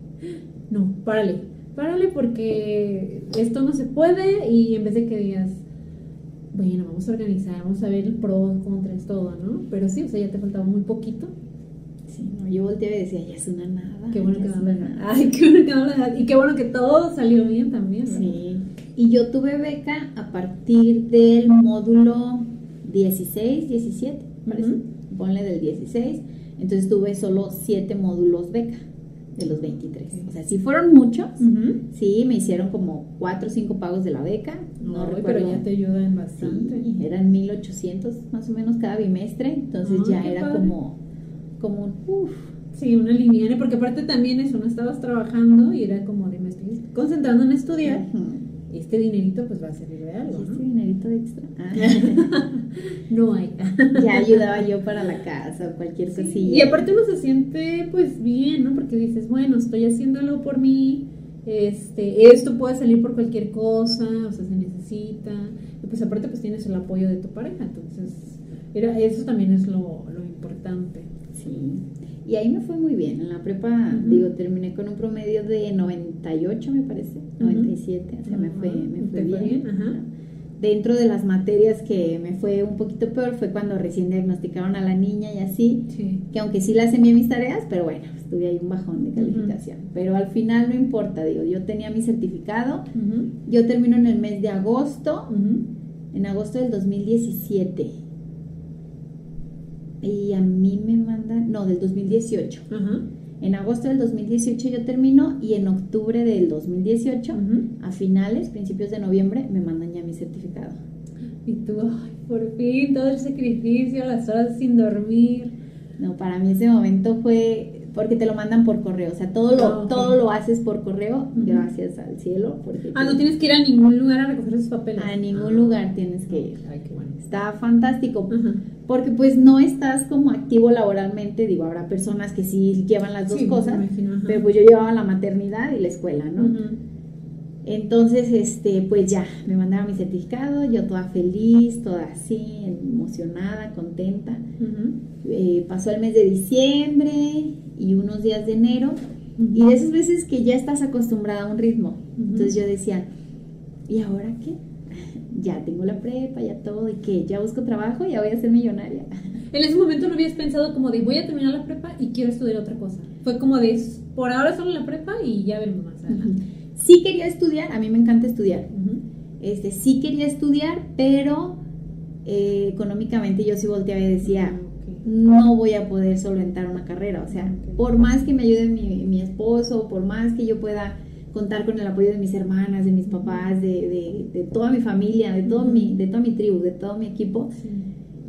no, párale, párale porque esto no se puede y en vez de que digas, bueno, vamos a organizar, vamos a ver el pro, contras, todo, ¿no? Pero sí, o sea, ya te faltaba muy poquito. Sí, no, yo volteaba y decía, ya es una nada. Qué bueno que es no una la nada". Ay, qué bueno que no Y qué bueno que todo salió bien también, ¿verdad? Sí. Y yo tuve beca a partir del módulo 16, 17, parece. Ponle del 16. Entonces tuve solo 7 módulos beca de los 23. Ok. O sea, sí fueron muchos. Sí, me hicieron como 4 o 5 pagos de la beca. No recuerdo. pero ya te ayudan bastante. Sí, eran 1800 más o menos cada bimestre. Entonces ya era padre. como, como un uff. Sí, una lineal, porque aparte también eso, no estabas trabajando y era como de me estoy concentrando en estudiar. y Este dinerito pues va a servir de algo, ¿Y este ¿no? dinerito extra? Ah. No hay. ya ayudaba yo para la casa o cualquier Sí, cosilla. Y aparte uno se siente pues bien, ¿no? Porque dices, bueno, estoy haciéndolo por mí, este, esto puede salir por cualquier cosa, o sea, se necesita. Y pues aparte pues tienes el apoyo de tu pareja, entonces era, eso también es lo, lo importante. Sí. Y ahí me fue muy bien. En la prepa, Ujú. digo, terminé con un promedio de 98, me parece. 97. O sea, me fue, me fue ¿te fue bien. bien? Ajá. Dentro de las materias que me fue un poquito peor fue cuando recién diagnosticaron a la niña y así. Sí. Que aunque sí las envié mis tareas, pero bueno, tuve ahí un bajón de calificación. Pero al final no importa, digo, yo tenía mi certificado. Yo termino en el mes de agosto. En agosto del 2017. Y a mí me mandan, no, del 2018. Ajá. En agosto del 2018 yo termino y en octubre del 2018, Ujú. a finales, principios de noviembre, me mandan ya mi certificado. Y tú, ay, por fin, todo el sacrificio, las horas sin dormir. No, para mí ese momento fue porque te lo mandan por correo, o sea, todo lo, Ah, todo lo haces por correo, gracias al cielo, porque Ah, no tienes que ir a ningún lugar a recoger esos papeles. a ningún Ah. lugar tienes que ir. Ay, qué bueno. Está fantástico. Ajá. Porque pues no estás como activo laboralmente, digo, habrá personas que sí llevan las dos Sí, cosas, imagino, pero pues yo llevaba la maternidad y la escuela, ¿no? Entonces, este, pues ya, me mandaron mi certificado, yo toda feliz, toda así, emocionada, contenta. Eh, pasó el mes de diciembre y unos días de enero, y de esas veces que ya estás acostumbrada a un ritmo. Entonces yo decía, ¿y ahora qué? Ya tengo la prepa, ya todo, ¿y qué? ¿Ya busco trabajo? ¿Ya voy a ser millonaria? en ese momento no habías pensado como de voy a terminar la prepa y quiero estudiar otra cosa. Fue como de por ahora solo la prepa y ya veremos más adelante. Sí quería estudiar, a mí me encanta estudiar. Este, sí quería estudiar, pero eh, económicamente yo sí volteaba y decía, ah, no voy a poder solventar una carrera. O sea, por más que me ayude mi, mi, esposo, por más que yo pueda contar con el apoyo de mis hermanas, de mis papás, de, de, toda mi familia, de, todo mi, de toda mi tribu, de todo mi equipo,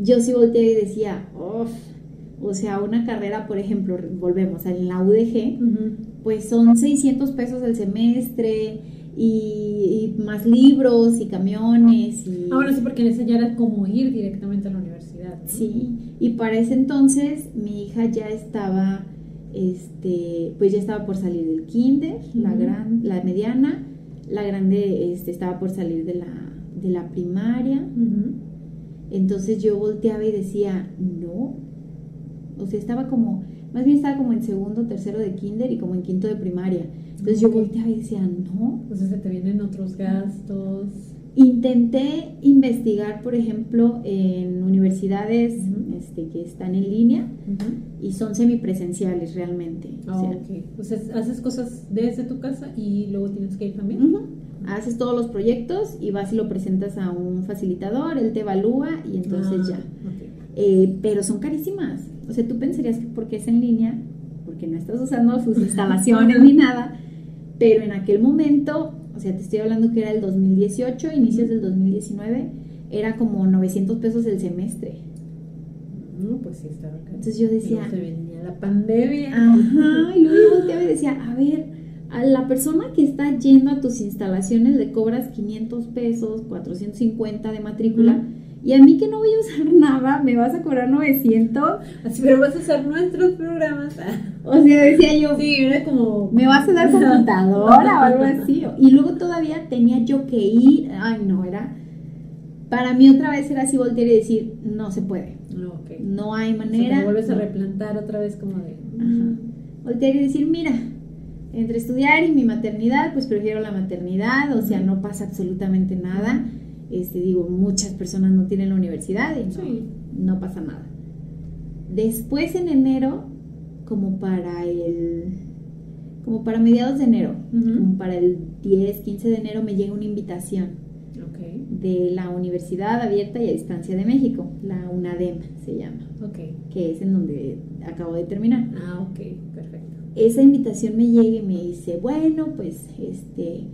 yo sí volteaba y decía, o sea, una carrera, por ejemplo, volvemos, en la UDG, pues son 600 pesos el semestre y, más libros y camiones. Y... Ahora sí, porque en ese ya era como ir directamente a la universidad. Sí, y para ese entonces mi hija ya estaba, este, pues ya estaba por salir del kinder, la, gran, la mediana, la grande este, estaba por salir de la, de la primaria. Entonces yo volteaba y decía, no, o sea, estaba como, más bien estaba como en segundo, tercero de kinder y como en quinto de primaria. Entonces yo volteaba y decía, no. Entonces se te vienen otros gastos. Intenté investigar, por ejemplo, en universidades este, que están en línea y son semipresenciales realmente. Ah, o, sea, o sea, haces cosas desde tu casa y luego tienes que ir también. Haces todos los proyectos y vas y lo presentas a un facilitador, él te evalúa y entonces ah, ya. Eh, pero son carísimas. O sea, tú pensarías que porque es en línea, porque no estás usando sus instalaciones ni nada, pero en aquel momento, o sea, te estoy hablando que era el 2018, inicios del 2019, era como 900 pesos el semestre. No, pues sí, estaba acá. Entonces yo decía... se venía la pandemia. Ajá, y luego volteaba y decía, a ver, a la persona que está yendo a tus instalaciones le cobras 500 pesos, 450 de matrícula. Y a mí que no voy a usar nada, me vas a cobrar 900. Así, pero vas a usar nuestros programas. O sea, decía yo. Sí, era como. Me vas a dar computadora o algo así. Y luego todavía tenía yo que ir. Ay, no, era. Para mí otra vez era así voltear y decir, no se puede. No hay manera. te vuelves a replantar otra vez como de. Ajá. Mm". Voltear y decir, mira, entre estudiar y mi maternidad, pues prefiero la maternidad, o sea, no pasa absolutamente nada este, digo, muchas personas no tienen la universidad y no, pasa nada. Después en enero, como para el como para mediados de enero, como para el 10, 15 de enero me llega una invitación de la Universidad Abierta y a Distancia de México, la UNADEM se llama, que es en donde acabo de terminar. Ah, ok, perfecto. Esa invitación me llega y me dice, bueno, pues este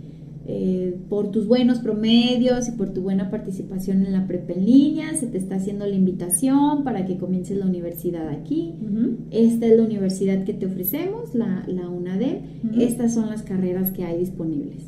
eh, por tus buenos promedios y por tu buena participación en la prepa en línea, se te está haciendo la invitación para que comiences la universidad aquí. Esta es la universidad que te ofrecemos, la, la UNADEM. Estas son las carreras que hay disponibles.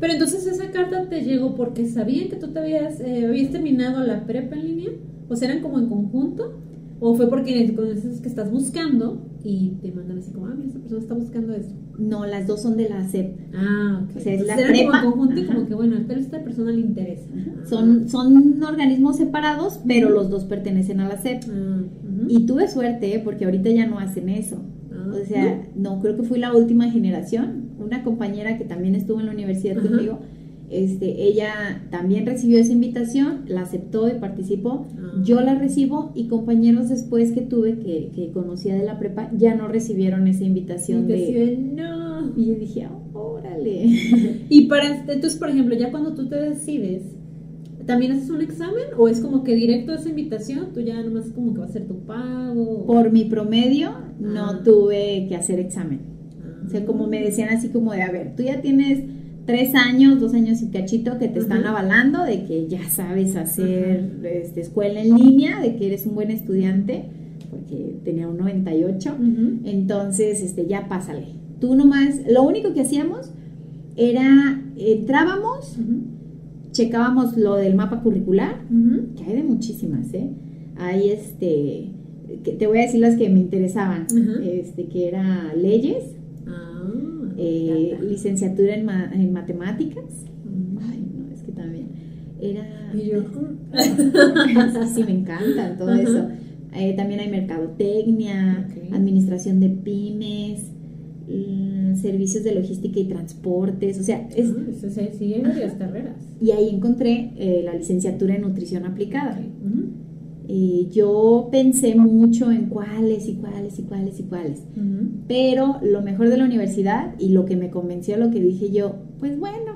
Pero entonces esa carta te llegó porque sabían que tú te habías, eh, habías terminado la prepa en línea, o sea, eran como en conjunto. ¿O fue porque conoces que estás buscando y te mandan así como, ah, mira, esta persona está buscando esto? No, las dos son de la SEP. Ah, ok. O sea, es la prepa. Como conjunto y como que, bueno, pero a esta persona le interesa. Son, son organismos separados, pero los dos pertenecen a la SEP. Ah, y tuve suerte, ¿eh? porque ahorita ya no hacen eso. Ah, o sea, no, creo que fui la última generación. Una compañera que también estuvo en la universidad conmigo este, ella también recibió esa invitación, la aceptó y participó. Ah. Yo la recibo y compañeros después que tuve, que, conocía de la prepa, ya no recibieron esa invitación. de, no. Y yo dije, órale. y para, entonces, por ejemplo, ya cuando tú te decides, ¿también haces un examen o es como que directo esa invitación? Tú ya nomás como que va a ser tu pago. Por mi promedio, no ah. tuve que hacer examen. O sea, como me decían así como de, a ver, tú ya tienes tres años, dos años y cachito que te están avalando de que ya sabes hacer este, escuela en línea, de que eres un buen estudiante, porque tenía un 98, entonces este, ya pásale. Tú nomás, lo único que hacíamos era, entrábamos, checábamos lo del mapa curricular, que hay de muchísimas, ¿eh? Hay este, que te voy a decir las que me interesaban, este, que era leyes, eh, licenciatura en, en matemáticas. Mm. Ay, no, es que también era... Y yo... sí, me encanta todo eso. Eh, también hay mercadotecnia, administración de pymes, mm, servicios de logística y transportes, o sea, es... Ah, sí, hay varias carreras. Y ahí encontré eh, la licenciatura en nutrición aplicada. Eh, yo pensé mucho en cuáles y cuáles y cuáles y cuáles. Pero lo mejor de la universidad y lo que me convenció, lo que dije yo, pues bueno,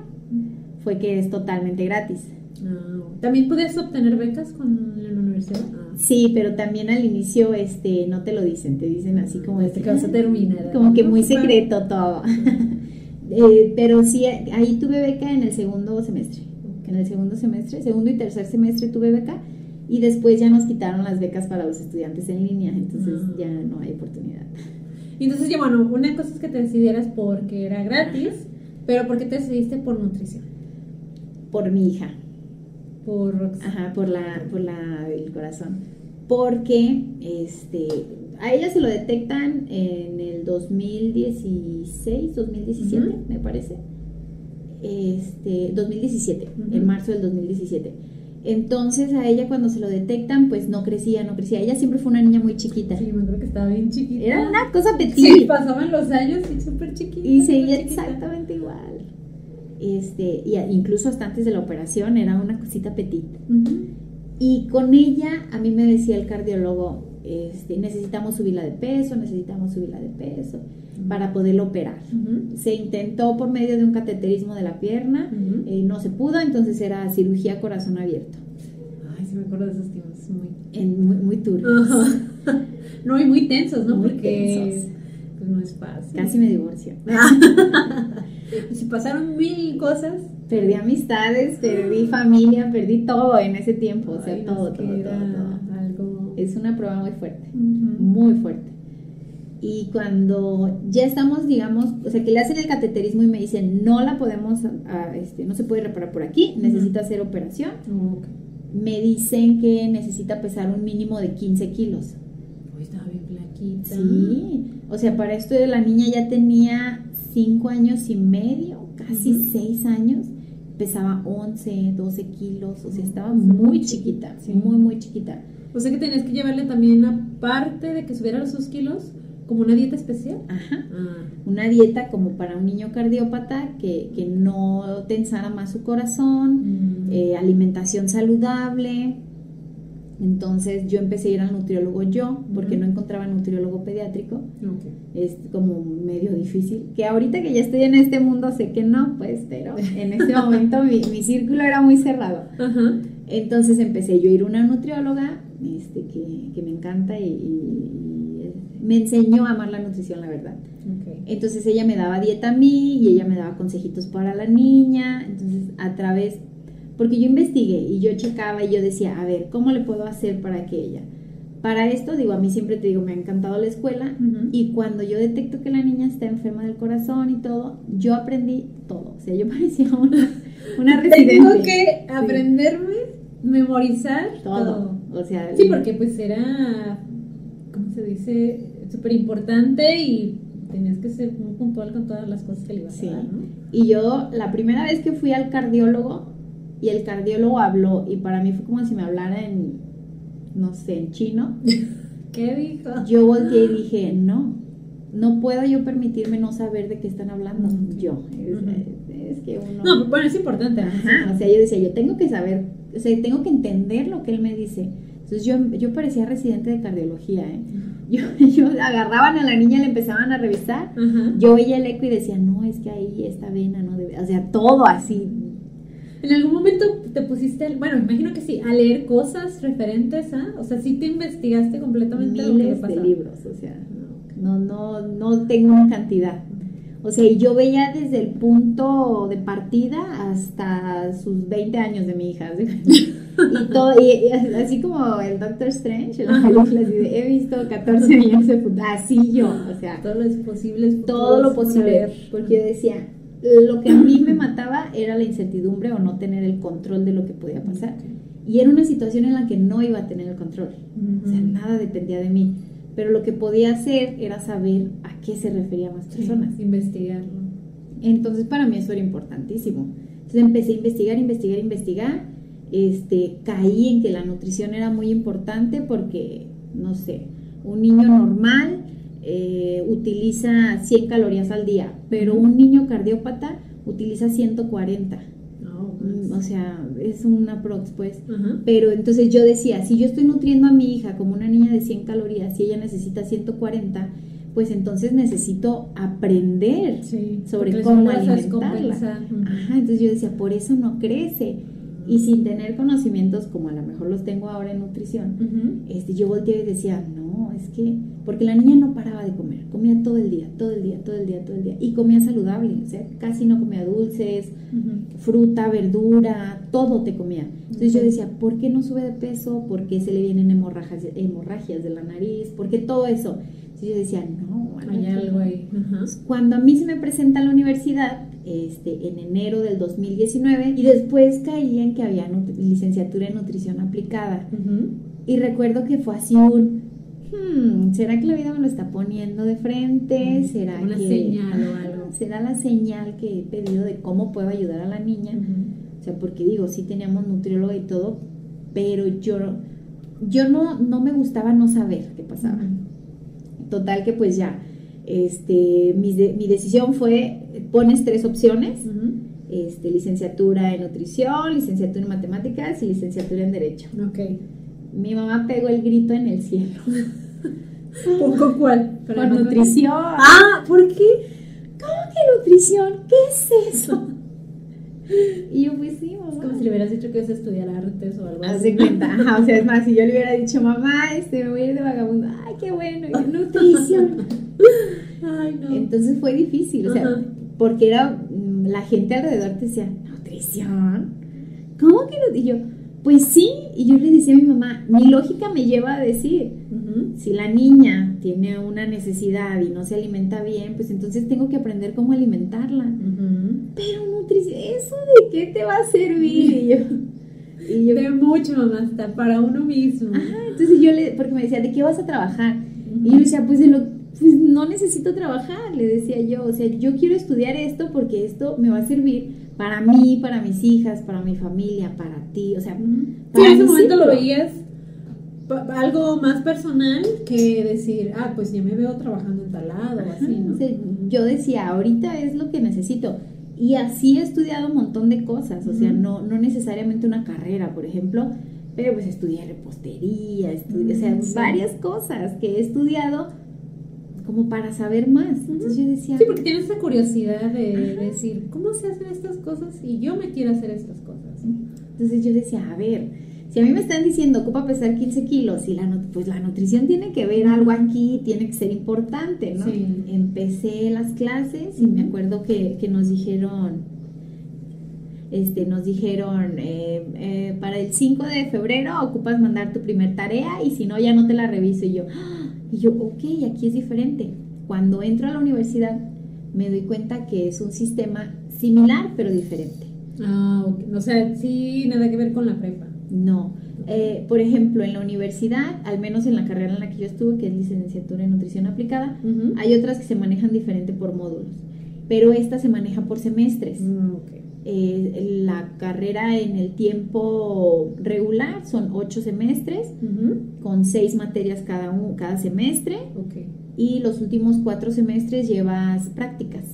fue que es totalmente gratis. Ah, ¿También puedes obtener becas con la universidad? Ah. Sí, pero también al inicio este no te lo dicen, te dicen así como este que vas a terminar. Como que muy secreto todo. Eh, pero sí, ahí tuve beca en el segundo semestre. En el segundo semestre, segundo y tercer semestre tuve beca y después ya nos quitaron las becas para los estudiantes en línea, entonces ya no hay oportunidad. Y entonces ya bueno, una cosa es que te decidieras porque era gratis, pero ¿por qué te decidiste por nutrición? Por mi hija. Por Ajá, por la, por la del corazón. Porque este a ella se lo detectan en el 2016, 2017, me parece. Este, 2017, en marzo del 2017. Entonces a ella cuando se lo detectan, pues no crecía, no crecía. Ella siempre fue una niña muy chiquita. Sí, me acuerdo que estaba bien chiquita. Era una cosa petit. Sí, pasaban los años y súper chiquita. Y seguía exactamente igual. Este, y incluso hasta antes de la operación era una cosita petit. Y con ella a mí me decía el cardiólogo, este, necesitamos subirla de peso, necesitamos subirla de peso para poderlo operar. Se intentó por medio de un cateterismo de la pierna, eh, no se pudo, entonces era cirugía corazón abierto. Ay, sí me acuerdo de esos tiempos, muy... En, muy, muy no, y muy tensos, ¿no? Porque Pues no es fácil. Casi me divorcio. si pasaron mil cosas. Perdí amistades, perdí familia, perdí todo en ese tiempo, o sea, todo, todo, todo es una prueba muy fuerte, muy fuerte. Y cuando ya estamos, digamos, o sea, que le hacen el cateterismo y me dicen, no la podemos, este, no se puede reparar por aquí, necesita hacer operación. Me dicen que necesita pesar un mínimo de 15 kilos. estaba bien flaquita. Sí, o sea, para esto la niña ya tenía 5 años y medio, casi 6 años pesaba 11, 12 kilos, o sea, estaba muy chiquita, muy, muy chiquita. O sea que tenías que llevarle también, aparte de que subiera los kilos, como una dieta especial. Ajá. Ah. Una dieta como para un niño cardiópata que, que no tensara más su corazón, mm. eh, alimentación saludable. Entonces yo empecé a ir al nutriólogo yo, porque no encontraba nutriólogo pediátrico. Es como medio difícil. Que ahorita que ya estoy en este mundo sé que no, pues, pero en este momento mi, mi, círculo era muy cerrado. Entonces empecé yo a ir a una nutrióloga este, que, me encanta y, me enseñó a amar la nutrición, la verdad. Entonces ella me daba dieta a mí y ella me daba consejitos para la niña. Entonces a través, porque yo investigué y yo checaba y yo decía, a ver, ¿cómo le puedo hacer para que ella? Para esto, digo, a mí siempre te digo, me ha encantado la escuela y cuando yo detecto que la niña está enferma del corazón y todo, yo aprendí todo. O sea, yo parecía una, una residente. Tengo que aprenderme, memorizar todo. O sea, sí, porque pues era, ¿cómo se dice? Súper importante y tenías que ser muy puntual con todas las cosas que le ibas a dar, ¿no? Y yo, la primera vez que fui al cardiólogo, y el cardiólogo habló, y para mí fue como si me hablara en, no sé, en chino. ¿Qué dijo? Yo volteé y dije, no, no puedo yo permitirme no saber de qué están hablando. Yo, es, que uno... No, bueno, es importante. Ajá, o sea, yo decía, yo tengo que saber o sea, tengo que entender lo que él me dice. Entonces yo, yo parecía residente de cardiología, ¿eh? Yo, yo agarraban a la niña, le empezaban a revisar, yo veía el eco y decía, no, es que ahí esta vena no debe, o sea, todo así. ¿En algún momento te pusiste, bueno, imagino que sí, a leer cosas referentes a, o sea, sí te investigaste completamente Miles de libros, o sea, no, no, no tengo una cantidad. O sea, yo veía desde el punto de partida hasta sus 20 años de mi hija. Y, todo, y, así como el Doctor Strange, en he visto 14 millones de puntos. Así yo, o sea. Todo lo posible. Todo lo posible. Porque yo decía, lo que a mí me mataba era la incertidumbre o no tener el control de lo que podía pasar. Y era una situación en la que no iba a tener el control. O sea, nada dependía de mí pero lo que podía hacer era saber a qué se referían las personas. investigarlo. Entonces para mí eso era importantísimo. Entonces empecé a investigar, investigar, investigar. Este, caí en que la nutrición era muy importante porque, no sé, un niño normal eh, utiliza 100 calorías al día, pero un niño cardiópata utiliza 140. Mm, O sea, es una prox, pues. Ajá. Pero entonces yo decía, si yo estoy nutriendo a mi hija como una niña de 100 calorías y ella necesita 140, pues entonces necesito aprender Sí, sobre cómo alimentarla. Ajá, entonces yo decía, por eso no crece. Y sin tener conocimientos, como a lo mejor los tengo ahora en nutrición, este, yo volteaba y decía, no, es que, porque la niña no paraba de comer, comía todo el día, todo el día, todo el día, todo el día, y comía saludable, o sea, casi no comía dulces, fruta, verdura, todo te comía. Entonces yo decía, ¿por qué no sube de peso? ¿Por qué se le vienen hemorragias, hemorragias de la nariz? ¿Por qué todo eso? Entonces yo decía, no, Hay algo no". ahí. Cuando a mí se me presenta a la universidad, este, en enero del 2019, y después caí en que había licenciatura en nutrición aplicada. Y recuerdo que fue así un, hmm, ¿será que la vida me lo está poniendo de frente? ¿Será Una que señal o algo. será la señal que he pedido de cómo puedo ayudar a la niña? O sea, porque digo, sí teníamos nutrióloga y todo, pero yo, yo no, no me gustaba no saber qué pasaba. Total que pues ya, este, mi, de- mi decisión fue, pones tres opciones, este, licenciatura en nutrición, licenciatura en matemáticas y licenciatura en derecho. Ok. Mi mamá pegó el grito en el cielo. ¿Con cuál? No- nutrición. Ah, ¿por qué? ¿Cómo que nutrición? ¿Qué es eso? Y yo, pues sí, mamá. Es como si le hubieras dicho que vas a estudiar artes o algo Haz así. de cuenta, ajá, o sea, es más, si yo le hubiera dicho, mamá, este, me voy a ir de vagabundo, ay, qué bueno, yo, nutrición. Ay, no. Entonces fue difícil, o sea, Ajá. Porque era, mm, la gente alrededor te decía, nutrición, ¿cómo que no? Y yo, pues sí, y yo le decía a mi mamá, mi lógica me lleva a decir, si la niña tiene una necesidad y no se alimenta bien, pues entonces tengo que aprender cómo alimentarla. Pero nutrición, ¿eso de qué te va a servir? Y yo, y yo De mucho, mamá, hasta para uno mismo. Ajá, entonces yo le, porque me decía, ¿de qué vas a trabajar? Y yo decía, pues de lo, pues no necesito trabajar, le decía yo, o sea, yo quiero estudiar esto porque esto me va a servir para mí, para mis hijas, para mi familia, para ti, o sea. Sí, para en ese momento lo veías algo más personal que decir, ah, pues ya me veo trabajando en tal lado o así, ¿no? o sea, yo decía, ahorita es lo que necesito. Y así he estudiado un montón de cosas, o sea, no, no necesariamente una carrera, por ejemplo, pero pues estudié repostería, estudié, o sea, sí. varias cosas que he estudiado como para saber más. Entonces yo decía, Sí, porque tienes esa curiosidad de decir, ¿cómo se hacen estas cosas? Y yo me quiero hacer estas cosas. entonces yo decía, a ver, si a mí me están diciendo ocupa pesar 15 kilos y la pues la nutrición tiene que ver algo aquí, tiene que ser importante, ¿no? Sí. Empecé las clases y me acuerdo que, que nos dijeron, este, nos dijeron, eh, eh, para el 5 de febrero ocupas mandar tu primer tarea y si no ya no te la reviso y yo, ¡ah! Y yo, ok, aquí es diferente. Cuando entro a la universidad me doy cuenta que es un sistema similar pero diferente. Ah, ok. O sea, sí, nada que ver con la prepa. No. Eh, por ejemplo, en la universidad, al menos en la carrera en la que yo estuve, que es licenciatura en nutrición aplicada, hay otras que se manejan diferente por módulos, pero esta se maneja por semestres. Mm, ok. Eh, la carrera en el tiempo regular son ocho semestres, con seis materias cada, un- cada semestre, y los últimos cuatro semestres llevas prácticas.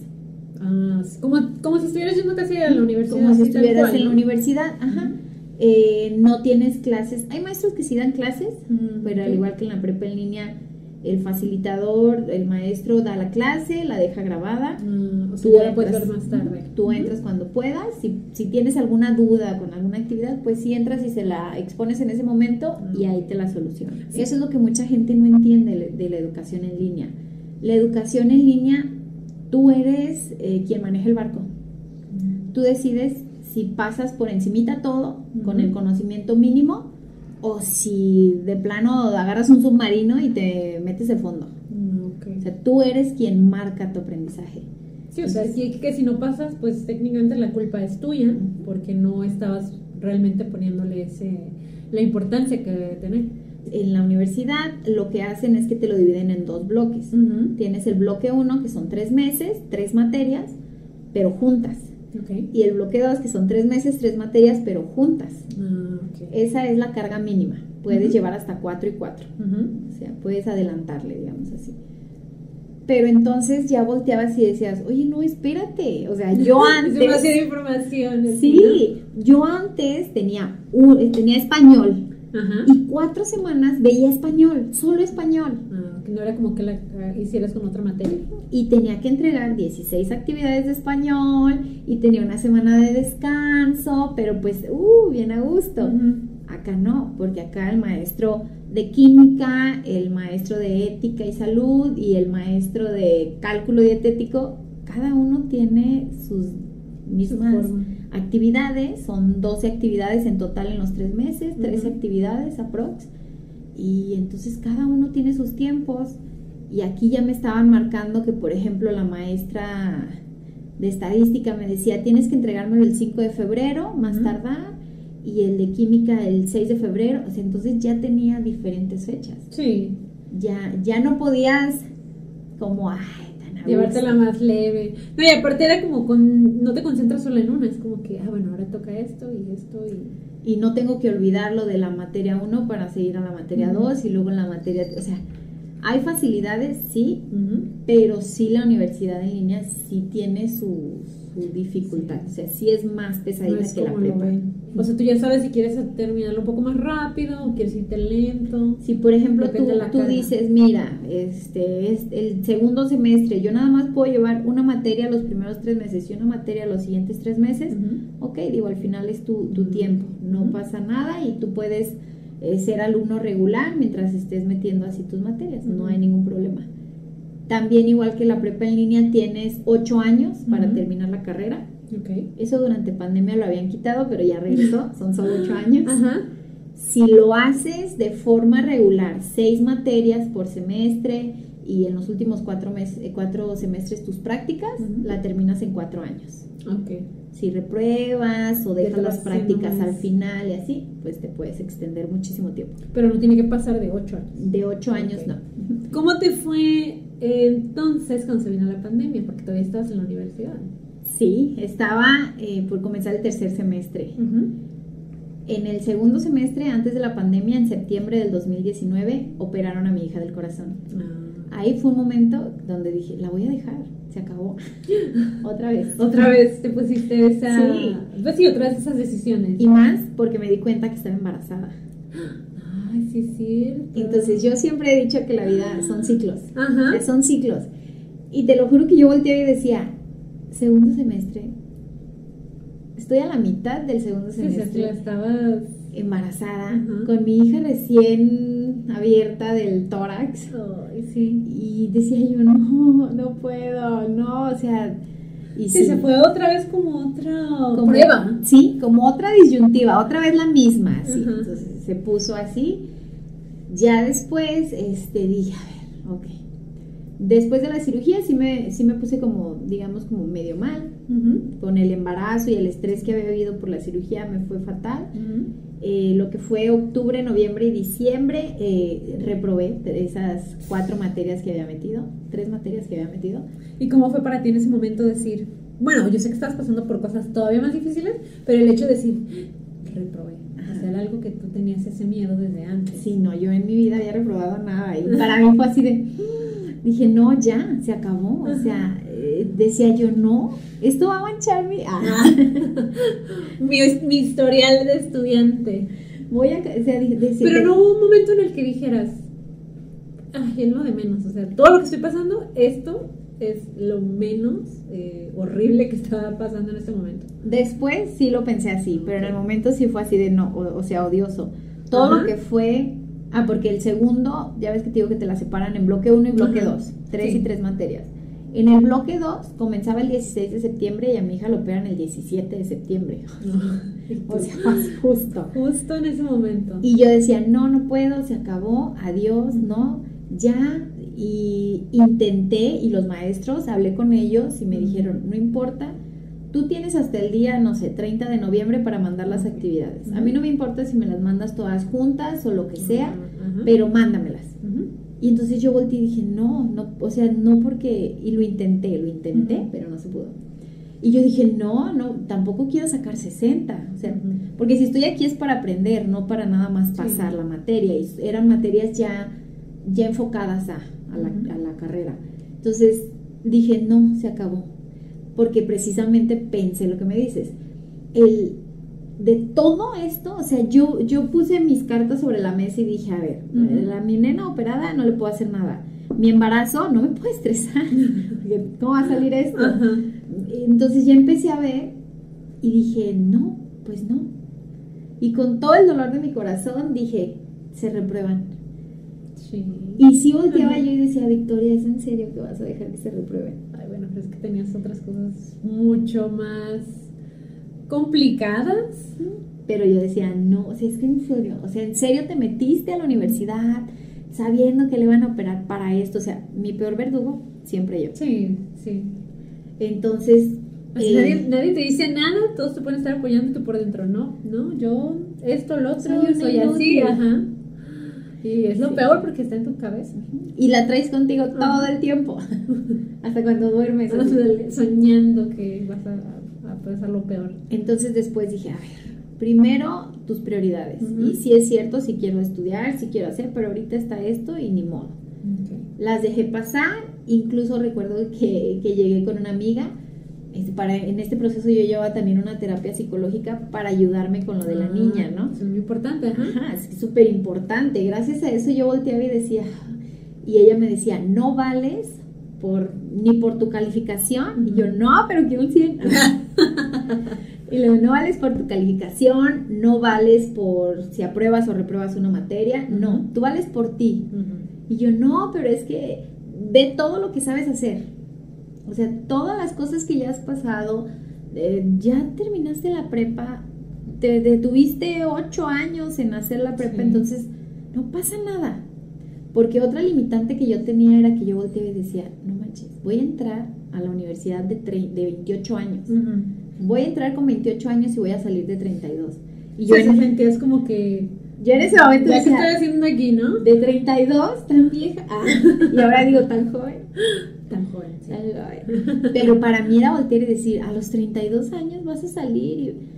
Ah, como, como si estuvieras yendo casi a la universidad. Como si estuvieras cual, en la universidad, ajá. Eh, no tienes clases, hay maestros que sí dan clases, Mm, pero al igual que en la prepa en línea, el facilitador, el maestro da la clase, la deja grabada. Ah, o sea, Tú la puedes entras, ver más tarde. Tú entras cuando puedas. Si, si tienes alguna duda con alguna actividad, pues sí entras y se la expones en ese momento y Mm. ahí te la solucionan. Eso es lo que mucha gente no entiende de, de la educación en línea. La educación en línea, tú eres eh, quien maneja el barco. Tú decides si pasas por encimita todo con el conocimiento mínimo o si de plano agarras un submarino y te metes de fondo. Mm, ok. O sea, tú eres quien marca tu aprendizaje. Sí, o sea, que, que si no pasas, pues técnicamente la culpa es tuya, porque no estabas realmente poniéndole ese, la importancia que debe tener. En la universidad lo que hacen es que te lo dividen en dos bloques. Tienes el bloque 1, que son tres meses, tres materias, pero juntas. Y el bloque 2, que son tres meses, tres materias, pero juntas. Ah, ok. Esa es la carga mínima. Puedes llevar hasta cuatro y cuatro. Ujú. O sea, puedes adelantarle, digamos así. pero entonces ya volteabas y decías, oye, no, espérate. O sea, yo antes. demasiada información. Sí, yo antes tenía, un, tenía español. Y cuatro semanas veía español, solo español. Ah, que no era como que la ah, hicieras con otra materia. Y tenía que entregar 16 actividades de español y tenía una semana de descanso, pero pues, uh, bien a gusto. Acá no, porque acá el maestro de química, el maestro de ética y salud y el maestro de cálculo dietético, cada uno tiene sus mismas actividades, son 12 actividades en total en los tres meses, 13 actividades aprox, y entonces cada uno tiene sus tiempos, y aquí ya me estaban marcando que, por ejemplo, la maestra de estadística me decía, tienes que entregármelo el 5 de febrero, más tardar, y el de química el 6 de febrero, o sea, entonces ya tenía diferentes fechas. Sí. Ya, ya no podías como, ay, Llevártela más leve. No, y aparte era como con, no te concentras solo en una, es como que, ah, bueno, ahora toca esto y esto y... Y no tengo que olvidarlo de la materia 1 para seguir a la materia 2 y luego en la materia, o sea, hay facilidades, sí, pero sí la universidad en línea sí tiene sus dificultad. O sea, sí es más pesadita que la prepa. O sea, tú ya sabes si quieres terminarlo un poco más rápido o quieres irte lento. Si, por ejemplo, tú, tú dices, mira, este es el segundo semestre, yo nada más puedo llevar una materia los primeros tres meses y una materia los siguientes tres meses, ok, digo, al final es tu, tu tiempo, no pasa nada y tú puedes eh, ser alumno regular mientras estés metiendo así tus materias, no hay ningún problema. También igual que la prepa en línea tienes ocho años para terminar la carrera. Eso durante pandemia lo habían quitado, pero ya regresó, son solo ocho años. Si lo haces de forma regular, seis materias por semestre y en los últimos cuatro, meses, eh, cuatro semestres tus prácticas, la terminas en cuatro años. Si repruebas o dejas las prácticas al final y así, pues te puedes extender muchísimo tiempo. Pero no tiene que pasar de ocho años. De ocho años no. ¿Cómo te fue entonces, cuando se vino la pandemia, porque todavía estabas en la universidad. Sí, estaba eh, por comenzar el tercer semestre. En el segundo semestre, antes de la pandemia, en septiembre del 2019, operaron a mi hija del corazón. Ah. Ahí fue un momento donde dije, la voy a dejar, se acabó. otra vez. Otra vez te pusiste esa... Sí. Pues sí, otra vez esas decisiones. Y más porque me di cuenta que estaba embarazada. sí, sí. Entonces yo siempre he dicho que la vida son ciclos. Ajá. Son ciclos. Y te lo juro que yo volteé y decía, segundo semestre, estoy a la mitad del segundo semestre. estabas embarazada, con mi hija recién abierta del tórax. sí. Y decía yo, no, no puedo, no, o sea... Y sí, se fue otra vez como otra prueba. Sí, como otra disyuntiva, otra vez la misma. Entonces se puso así. Ya después este, dije, a ver, ok. Después de la cirugía sí me, sí me puse como, digamos, como medio mal. Con el embarazo y el estrés que había vivido por la cirugía me fue fatal. Eh, lo que fue octubre, noviembre y diciembre, eh, reprobé esas cuatro materias que había metido, tres materias que había metido. ¿Y cómo fue para ti en ese momento decir, bueno, yo sé que estás pasando por cosas todavía más difíciles, pero el hecho de decir, reprobé? Era algo que tú tenías ese miedo desde antes. Sí, no, yo en mi vida había reprobado nada. Y para mí fue así de, dije, no, ya, se acabó. O sea, eh, decía yo, no, esto va a manchar mi... Ah. mi, mi, historial de estudiante. Voy a... O sea, Pero no hubo un momento en el que dijeras, ay, es lo de menos. O sea, todo lo que estoy pasando, esto es lo menos eh, horrible que estaba pasando en este momento. Después sí lo pensé así, pero en el momento sí fue así de no, o, sea, odioso. Todo lo que fue, ah, porque el segundo, ya ves que te digo que te la separan en bloque 1 y bloque 2, tres y tres materias. En el bloque 2 comenzaba el 16 de septiembre y a mi hija lo operan el 17 de septiembre. o sea, justo. Justo en ese momento. Y yo decía, no, no puedo, se acabó, adiós, no, ya y intenté y los maestros, hablé con ellos y me dijeron, no importa, tú tienes hasta el día, no sé, 30 de noviembre para mandar las actividades. A mí no me importa si me las mandas todas juntas o lo que sea, pero mándamelas. Y entonces yo volteé y dije, no, no, o sea, no porque, y lo intenté, lo intenté, pero no se pudo. Y yo dije, no, no, tampoco quiero sacar 60, o sea, porque si estoy aquí es para aprender, no para nada más pasar la materia. Y eran materias ya, ya enfocadas a, a la, carrera. Entonces dije, no, se acabó. Porque precisamente pensé lo que me dices. El, de todo esto, o sea, yo, yo puse mis cartas sobre la mesa y dije, a ver, la, mi nena operada no le puedo hacer nada. Mi embarazo no me puede estresar. ¿Cómo va a salir esto? Entonces ya empecé a ver y dije, no, pues no. Y con todo el dolor de mi corazón dije, se reprueban. Y si volteaba yo y decía, Victoria, ¿es en serio que vas a dejar que se reprueben? Bueno, pero es que tenías otras cosas mucho más complicadas. Pero yo decía, no, o sea, es que en serio, o sea, en serio te metiste a la universidad sabiendo que le iban a operar para esto. O sea, mi peor verdugo, siempre yo. Sí, sí. Entonces... Eh, nadie, te dice nada, todos te pueden estar apoyándote por dentro, ¿no? No, yo, esto, lo otro, soy, así, ajá. Y es lo peor porque está en tu cabeza. Y la traes contigo todo el tiempo. Hasta cuando duermes. Soñando que vas a, a, pasar lo peor. Entonces después dije, a ver, primero tus prioridades. Y si es cierto, si quiero estudiar, si quiero hacer, pero ahorita está esto y ni modo. Las dejé pasar. Incluso recuerdo que, que llegué con una amiga este, para, en este proceso yo llevaba también una terapia psicológica para ayudarme con lo de la ah, niña, ¿no? Es muy importante, ajá. es súper importante. Gracias a eso yo volteaba y decía, y ella me decía, no vales por, ni por tu calificación. Y yo, no, pero quiero un 100. y luego, no vales por tu calificación, no vales por si apruebas o repruebas una materia, no, tú vales por ti. Y yo, no, pero es que ve todo lo que sabes hacer o sea, todas las cosas que ya has pasado, eh, ya terminaste la prepa, te detuviste ocho años en hacer la prepa, entonces no pasa nada. Porque otra limitante que yo tenía era que yo volteaba y decía, no manches, voy a entrar a la universidad de, de 28 años. Voy a entrar con 28 años y voy a salir de 32. Y yo me sentías como que... Ya en ese momento ¿Ya decía, estoy haciendo aquí, no? De 32, tan vieja. Ah, y ahora digo tan joven. Tan joven. Pero para mí era voltear y decir, a los 32 años vas a salir.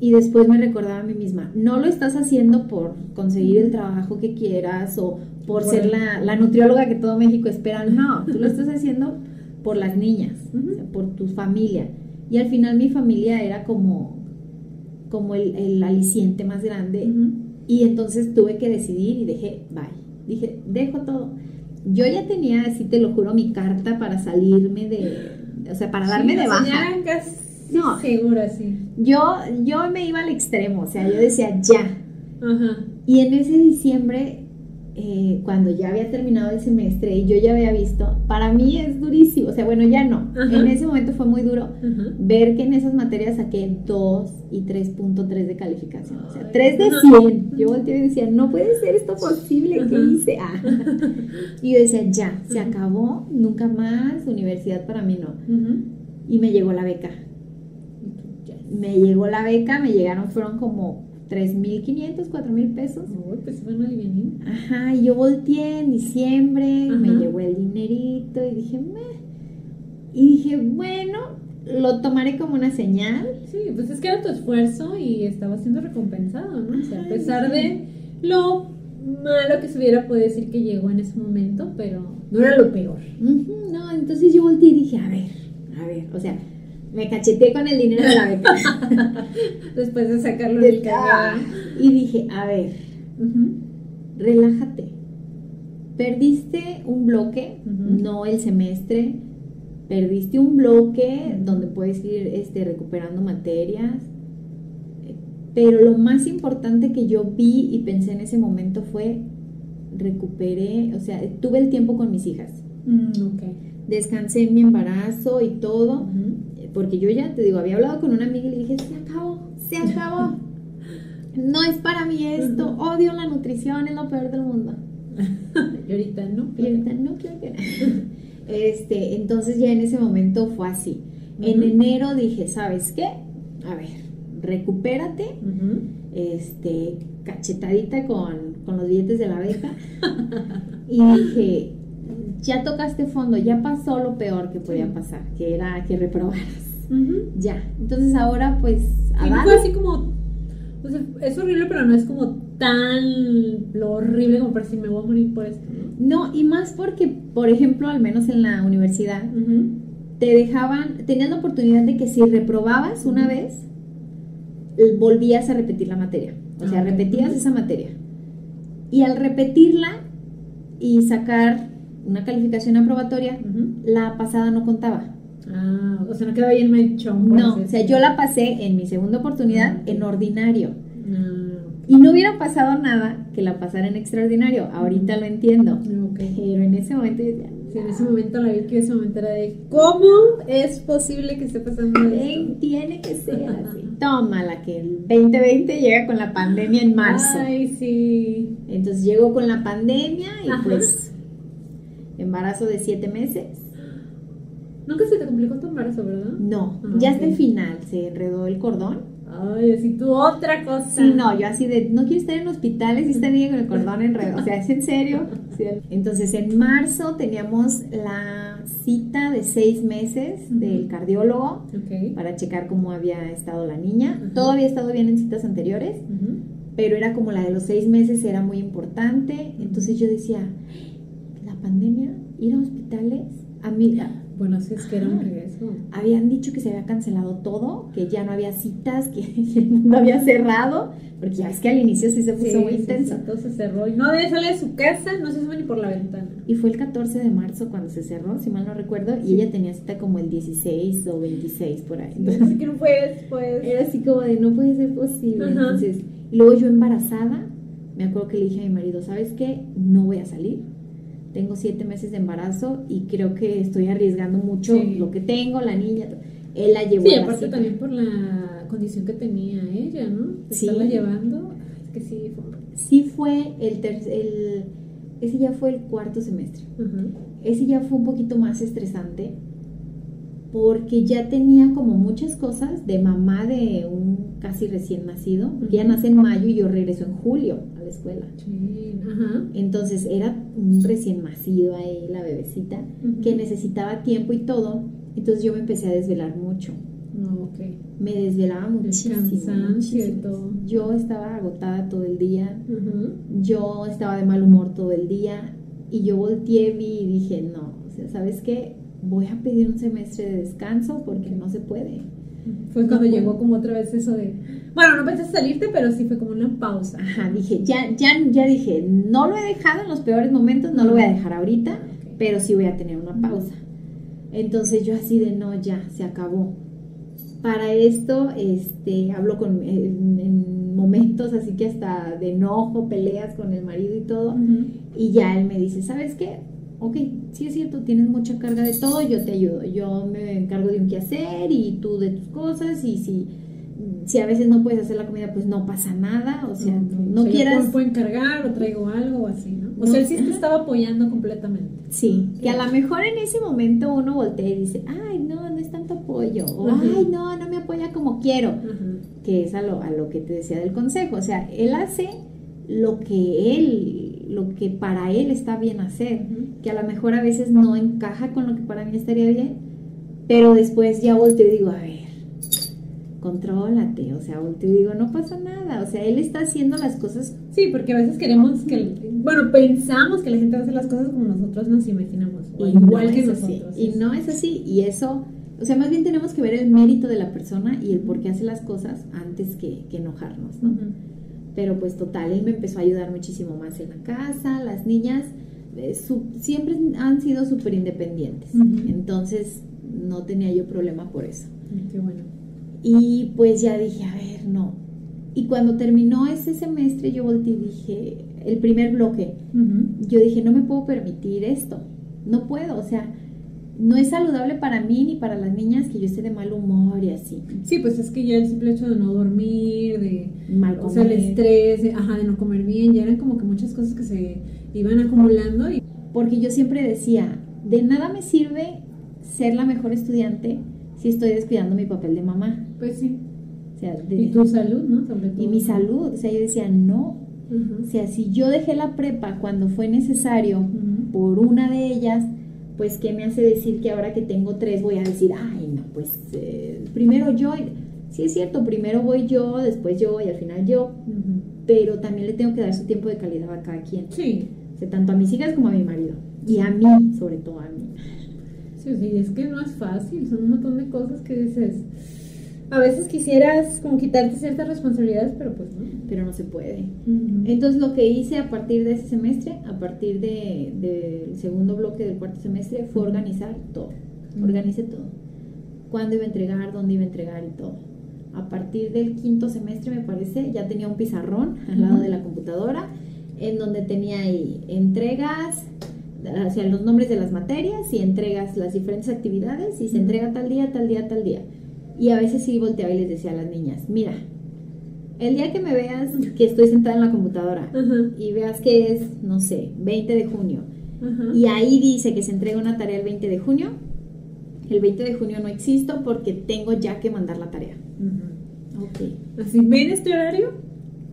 Y, después me recordaba a mí misma, no lo estás haciendo por conseguir el trabajo que quieras o por ser la, nutrióloga que todo México espera. No, tú lo estás haciendo por las niñas, por tu familia. Y al final mi familia era como, como el, aliciente más grande. Y entonces tuve que decidir y dije, bye. Dije, dejo todo yo ya tenía, así te lo juro, mi carta para salirme de, o sea, para darme de baja. no, seguro, sí. Yo, yo me iba al extremo, o sea, yo decía ya. Ajá. Y en ese diciembre eh, cuando ya había terminado el semestre y yo ya había visto, para mí es durísimo, o sea, bueno, ya no. En ese momento fue muy duro ver que en esas materias saqué 2 y 3.3 de calificación, o sea, 3 de 100. Yo volteé y decía, no puede ser esto posible, ¿qué hice? Ah. Y yo decía, ya, se acabó, nunca más, universidad para mí no. Y me llegó la beca. Me llegó la beca, me llegaron, fueron como 3.500, 4.000 pesos. Uy, pues fue una Ajá, y yo volteé en diciembre, me llegó el dinerito y dije, Meh. Y dije, bueno, lo tomaré como una señal. Sí, pues es que era tu esfuerzo y estaba siendo recompensado, ¿no? o sea, a pesar de lo malo que se hubiera podido decir que llegó en ese momento, pero no era lo peor. no, entonces yo volteé y dije, a ver, a ver, o sea, me cacheteé con el dinero de la beca. Después de sacarlo del cañón. Y dije, a ver, relájate. Perdiste un bloque, no el semestre. Perdiste un bloque donde puedes ir este, recuperando materias. Pero lo más importante que yo vi y pensé en ese momento fue recuperé, o sea, tuve el tiempo con mis hijas. Mm, Descansé en mi embarazo y todo porque yo ya te digo, había hablado con una amiga y le dije, se acabó, se acabó. no es para mí esto, odio la nutrición, es lo peor del mundo. y ahorita no. Y ahorita no quiero que Este, entonces ya en ese momento fue así. En enero dije, ¿sabes qué? A ver, recupérate, este, cachetadita con, con los billetes de la beca. y dije, ya tocaste fondo, ya pasó lo peor que podía pasar, que era que reprobaras. Ya. Entonces ahora pues... fue así como... es horrible, pero no es como tan lo horrible como para decir me voy a morir por esto. No, y más porque, por ejemplo, al menos en la universidad, te dejaban, tenían la oportunidad de que si reprobabas una vez, volvías a repetir la materia. O sea, Ah, repetías esa materia. Y al repetirla y sacar una calificación aprobatoria, la pasada no contaba. Ah, o sea, no quedaba ahí en por No, o sea, yo la pasé en mi segunda oportunidad Ah, en ordinario. Ah, Y no hubiera pasado nada que la pasara en extraordinario. Ahorita lo entiendo. ok. Pero en ese momento yo decía, Sí, en ese momento la vi que ese momento era de ¿cómo es posible que esté pasando esto? "Ven, tiene que ser así. Tómala, que el 2020 llega con la pandemia en marzo. Ay, sí. Entonces llegó con la pandemia y Ajá. pues embarazo de siete meses. Nunca se te complicó tu embarazo, ¿verdad? No, Ah, ya ok. hasta el final se enredó el cordón. Ay, así tú otra cosa. Sí, no, yo así de, no quiero estar en hospitales y esta niña con el cordón enredado. O sea, ¿es en serio? Sí. Entonces, en marzo teníamos la cita de seis meses del cardiólogo para checar cómo había estado la niña. Todo había estado bien en citas anteriores, pero era como la de los seis meses, era muy importante. Entonces yo decía, la pandemia, ir a hospitales, a mí, a- Bueno, sí es que era un regreso. habían dicho que se había cancelado todo, que ya no había citas, que el mundo había cerrado, porque ya es que al inicio sí se puso muy sí, intenso. sí, todo se cerró. Y no debe salir de su casa, no se sube ni por la ventana. Y fue el 14 de marzo cuando se cerró, si mal no recuerdo, y ella tenía cita como el 16 o 26 por ahí. Entonces, Así que no fue después. era así como de no puede ser posible. Ajá. Entonces, luego yo embarazada, me acuerdo que le dije a mi marido, ¿sabes qué? No voy a salir. Tengo siete meses de embarazo y creo que estoy arriesgando mucho Sí. lo que tengo, la niña. Él la llevó Sí, a la aparte cita. también por la condición que tenía ella, ¿no? Sí. Estarla llevando. Es que sí, fue. Sí fue el, ter- el ese ya fue el cuarto semestre. Ese ya fue un poquito más estresante porque ya tenía como muchas cosas de mamá de un casi recién nacido, porque ella nace en mayo y yo regreso en julio a la escuela. Sí, ajá. Entonces era un recién nacido ahí, la bebecita, que necesitaba tiempo y todo. Entonces yo me empecé a desvelar mucho. No, ok. Me desvelaba muchísimo. muchísimo. Yo estaba agotada todo el día. Yo estaba de mal humor todo el día y yo volteé, vi y dije, no, o sea, ¿sabes qué? Voy a pedir un semestre de descanso porque no se puede. Fue No cuando puedo. llegó como otra vez eso de. Bueno, no pensaste salirte, pero sí fue como una pausa. Ajá, dije, ya, ya, ya dije, no lo he dejado en los peores momentos, no lo voy a dejar ahorita, Ok. pero sí voy a tener una pausa. Entonces yo así de, no, ya, se acabó. Para esto, este, hablo con, en, en momentos así que hasta de enojo, peleas con el marido y todo. Ujú. Y ya él me dice, ¿sabes qué? Ok, sí es cierto, tienes mucha carga de todo, yo te ayudo. Yo me encargo de un quehacer y tú de tus cosas. Y si, si a veces no puedes hacer la comida, pues no pasa nada. O sea, no O sea, yo quieras. puedo- puedo encargar o traigo algo o así, ¿no? O No. sea, él sí te estaba apoyando completamente. Sí, que a lo mejor en ese momento uno voltea y dice, ay, no, no es tanto apoyo. O, ay, no, no me apoya como quiero. Que es a lo, a lo que te decía del consejo. O sea, él hace lo que él, lo que para él está bien hacer, que a lo mejor a veces no encaja con lo que para mí estaría bien, pero después ya volteo y digo, a ver, contrólate, o sea, volteo y digo, no pasa nada, o sea, él está haciendo las cosas, Sí, porque a veces queremos que. Bueno, pensamos que la gente hace las cosas como nosotros nos imaginamos. O y igual no que es así, nosotros. y no es así, y eso... O sea, más bien tenemos que ver el mérito de la persona y el por qué hace las cosas antes que, que enojarnos, ¿no? Pero pues total, él me empezó a ayudar muchísimo más en la casa, las niñas eh, su- siempre han sido súper independientes, entonces no tenía yo problema por eso. Qué bueno. Y pues ya dije, a ver, no. Y cuando terminó ese semestre yo volteé y dije, el primer bloque, yo dije, no me puedo permitir esto, no puedo, o sea, no es saludable para mí ni para las niñas que yo esté de mal humor y así, Sí, pues es que ya el simple hecho de no dormir, de. mal O sea, el comer. estrés, de, ajá, de no comer bien, ya eran como que muchas cosas que se iban acumulando y. Porque yo siempre decía, de nada me sirve ser la mejor estudiante si estoy descuidando mi papel de mamá. Pues sí. O sea, de- Y tu salud, ¿no? Sobre todo. y mi salud. O sea, yo decía, no. O sea, si yo dejé la prepa cuando fue necesario por una de ellas, pues ¿qué me hace decir que ahora que tengo tres voy a decir, ay, no, pues eh, primero yo... y-". sí es cierto, primero voy yo, después yo y al final yo, pero también le tengo que dar su tiempo de calidad a cada quien. Sí. O sea, tanto a mis hijas como a mi marido. Y a mí, sobre todo a mí. Sí, sí, es que no es fácil, son un montón de cosas que dices. A veces quisieras como quitarte ciertas responsabilidades, pero pues no. Pero no se puede. Entonces lo que hice a partir de ese semestre, a partir del de, segundo bloque del cuarto semestre, fue organizar todo. Organicé todo. Cuándo iba a entregar, dónde iba a entregar y todo. A partir del quinto semestre, me parece, ya tenía un pizarrón al lado de la computadora, en donde tenía ahí entregas, hacia los nombres de las materias y entregas las diferentes actividades y se entrega tal día, tal día, tal día. Y a veces sí volteaba y les decía a las niñas, mira, el día que me veas que estoy sentada en la computadora y veas que es, no sé, 20 de junio, y ahí dice que se entrega una tarea el 20 de junio, el 20 de junio no existo porque tengo ya que mandar la tarea. Ok. Así, ¿ven este horario?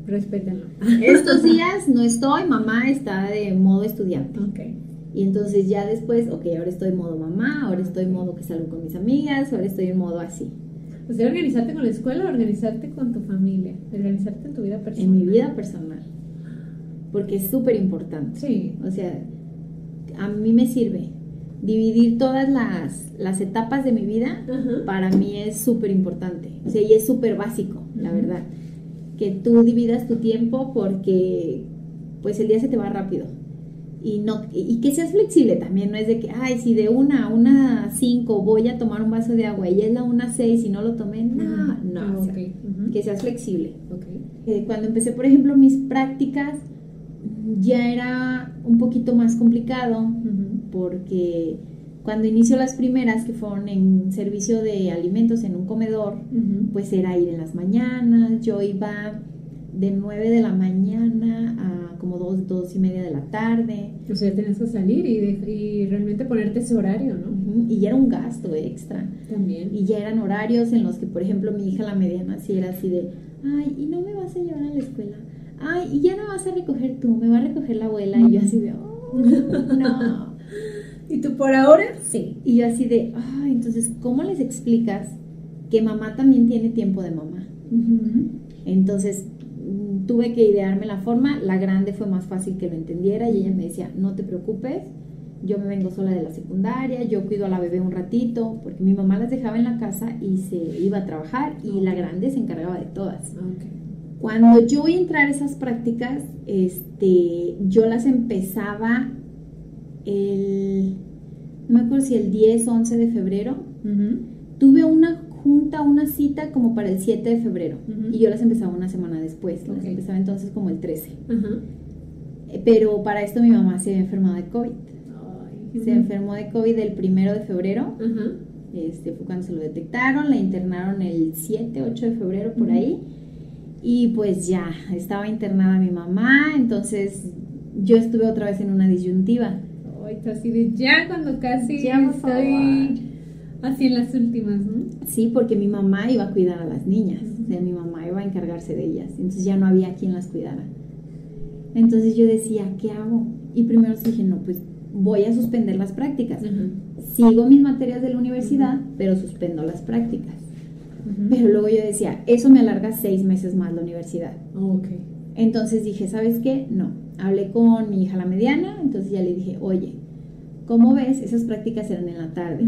Respétenlo. Estos días no estoy, mamá está de modo estudiante. Ok. Y entonces ya después, ok, ahora estoy en modo mamá, ahora estoy en modo que salgo con mis amigas, ahora estoy en modo así. O sea, organizarte con la escuela, organizarte con tu familia, organizarte en tu vida personal. En mi vida personal. Porque es súper importante. Sí. O sea, a mí me sirve. Dividir todas las, las etapas de mi vida, para mí es súper importante. O sea, y es súper básico, la verdad. Que tú dividas tu tiempo porque pues el día se te va rápido y no y que seas flexible también no es de que ay si de una a una cinco voy a tomar un vaso de agua y es la una seis y no lo tomé no no Ah, que seas flexible. Okay. Eh, cuando empecé por ejemplo mis prácticas ya era un poquito más complicado porque cuando inicio las primeras que fueron en servicio de alimentos en un comedor pues era ir en las mañanas yo iba de 9 de la mañana a como 2, 2 y media de la tarde. O sea, tenías que salir y, de, y realmente ponerte ese horario, ¿no? Y ya era un gasto extra. También. Y ya eran horarios en los que, por ejemplo, mi hija la mediana sí era así de, ay, ¿y no me vas a llevar a la escuela? Ay, y ya no vas a recoger tú, me va a recoger la abuela. Y yo así de, oh, no. ¿Y tú por ahora? Sí. Y yo así de, ay, entonces, ¿cómo les explicas que mamá también tiene tiempo de mamá? Entonces, tuve que idearme la forma, la grande fue más fácil que lo entendiera y ella me decía, no te preocupes, yo me vengo sola de la secundaria, yo cuido a la bebé un ratito, porque mi mamá las dejaba en la casa y se iba a trabajar y la grande se encargaba de todas. Cuando yo voy a entrar a esas prácticas, este, yo las empezaba el, no me acuerdo si el 10 o 11 de febrero. Tuve una junta, una cita como para el 7 de febrero. Y yo las empezaba una semana después. Las empezaba entonces como el 13. Eh, pero para esto mi mamá se había enfermado de COVID. Se enfermó de COVID el primero de febrero. Este fue cuando se lo detectaron. La internaron el 7, 8 de febrero por ahí. Y pues ya, estaba internada mi mamá. Entonces yo estuve otra vez en una disyuntiva. Ay, casi de ya cuando casi ya, estoy así en las últimas, ¿no? Sí, porque mi mamá iba a cuidar a las niñas, o sea, mi mamá iba a encargarse de ellas, entonces ya no había quien las cuidara. Entonces yo decía, ¿qué hago? Y primero dije, no, pues voy a suspender las prácticas. Sigo mis materias de la universidad, pero suspendo las prácticas. Pero luego yo decía, eso me alarga seis meses más la universidad. okay. Entonces dije, ¿sabes qué? No. Hablé con mi hija la mediana, entonces ya le dije, oye, ¿cómo ves? Esas prácticas eran en la tarde.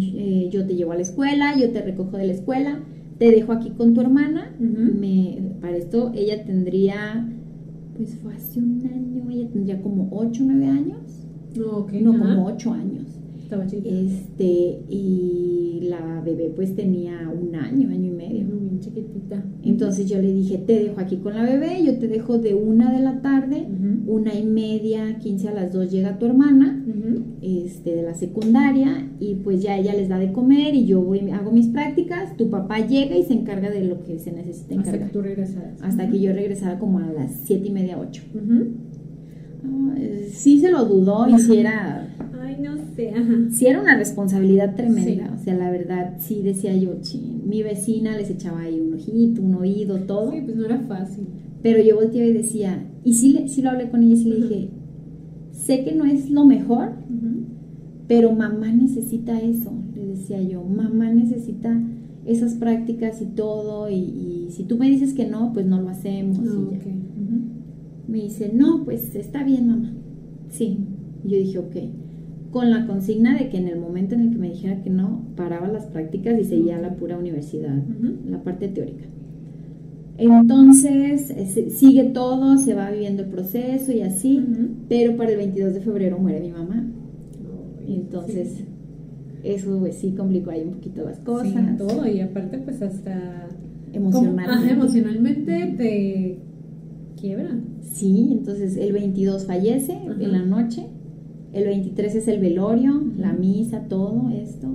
Eh, yo te llevo a la escuela, yo te recojo de la escuela, te dejo aquí con tu hermana. me, para esto ella tendría, pues fue hace un año, ella tendría como 8 o 9 años. okay. No, como 8 años. Estaba chiquita. Este, y la bebé pues tenía un año, año y medio. Muy chiquitita. Entonces yo le dije, te dejo aquí con la bebé, yo te dejo de una de la tarde, una y media, 15 a las 2 llega tu hermana, este, de la secundaria, y pues ya ella les da de comer y yo voy, hago mis prácticas, tu papá llega y se encarga de lo que se necesita encargar. Hasta que tú regresaras. Hasta que yo regresara como a las 7 y media, 8. Sí se lo dudó y si era... Ay, no sé. Sí era una responsabilidad tremenda. O sea, la verdad, sí decía yo, mi vecina les echaba ahí un ojito, un oído, todo. Sí, pues no era fácil. Pero yo volteaba y decía, y sí, sí lo hablé con ella y sí le dije, sé que no es lo mejor, pero mamá necesita eso, le decía yo, mamá necesita esas prácticas y todo, y, si tú me dices que no, pues no lo hacemos. Ah, me dice, no, pues está bien, mamá. Sí. yo dije, ok. Con la consigna de que en el momento en el que me dijera que no, paraba las prácticas y seguía la pura universidad, la parte teórica. Entonces, sigue todo, se va viviendo el proceso y así, pero para el 22 de febrero muere mi mamá. Entonces, eso pues, sí complicó ahí un poquito las cosas. Sí, todo, y aparte pues hasta... Emocionalmente. emocionalmente te quiebra. Sí, entonces el 22 fallece en la noche, el 23 es el velorio, la misa, todo esto,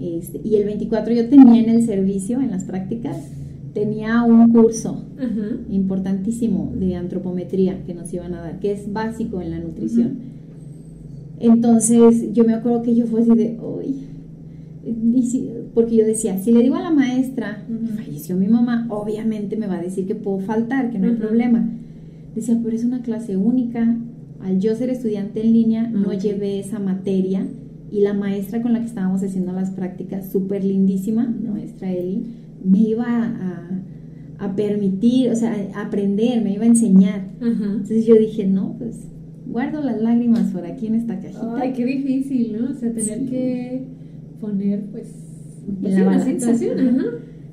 este, y el 24 yo tenía en el servicio, en las prácticas, tenía un curso importantísimo de antropometría que nos iban a dar, que es básico en la nutrición. Entonces yo me acuerdo que yo fue así de, uy, porque yo decía, si le digo a la maestra, falleció mi mamá, obviamente me va a decir que puedo faltar, que no hay problema. Decía, pero es una clase única, al yo ser estudiante en línea no llevé esa materia y la maestra con la que estábamos haciendo las prácticas, súper lindísima, maestra Eli, me iba a, a, permitir, o sea, a aprender, me iba a enseñar. Entonces yo dije, no, pues guardo las lágrimas por aquí en esta cajita. Ay, qué difícil, ¿no? O sea, tener que poner, pues, la, situación.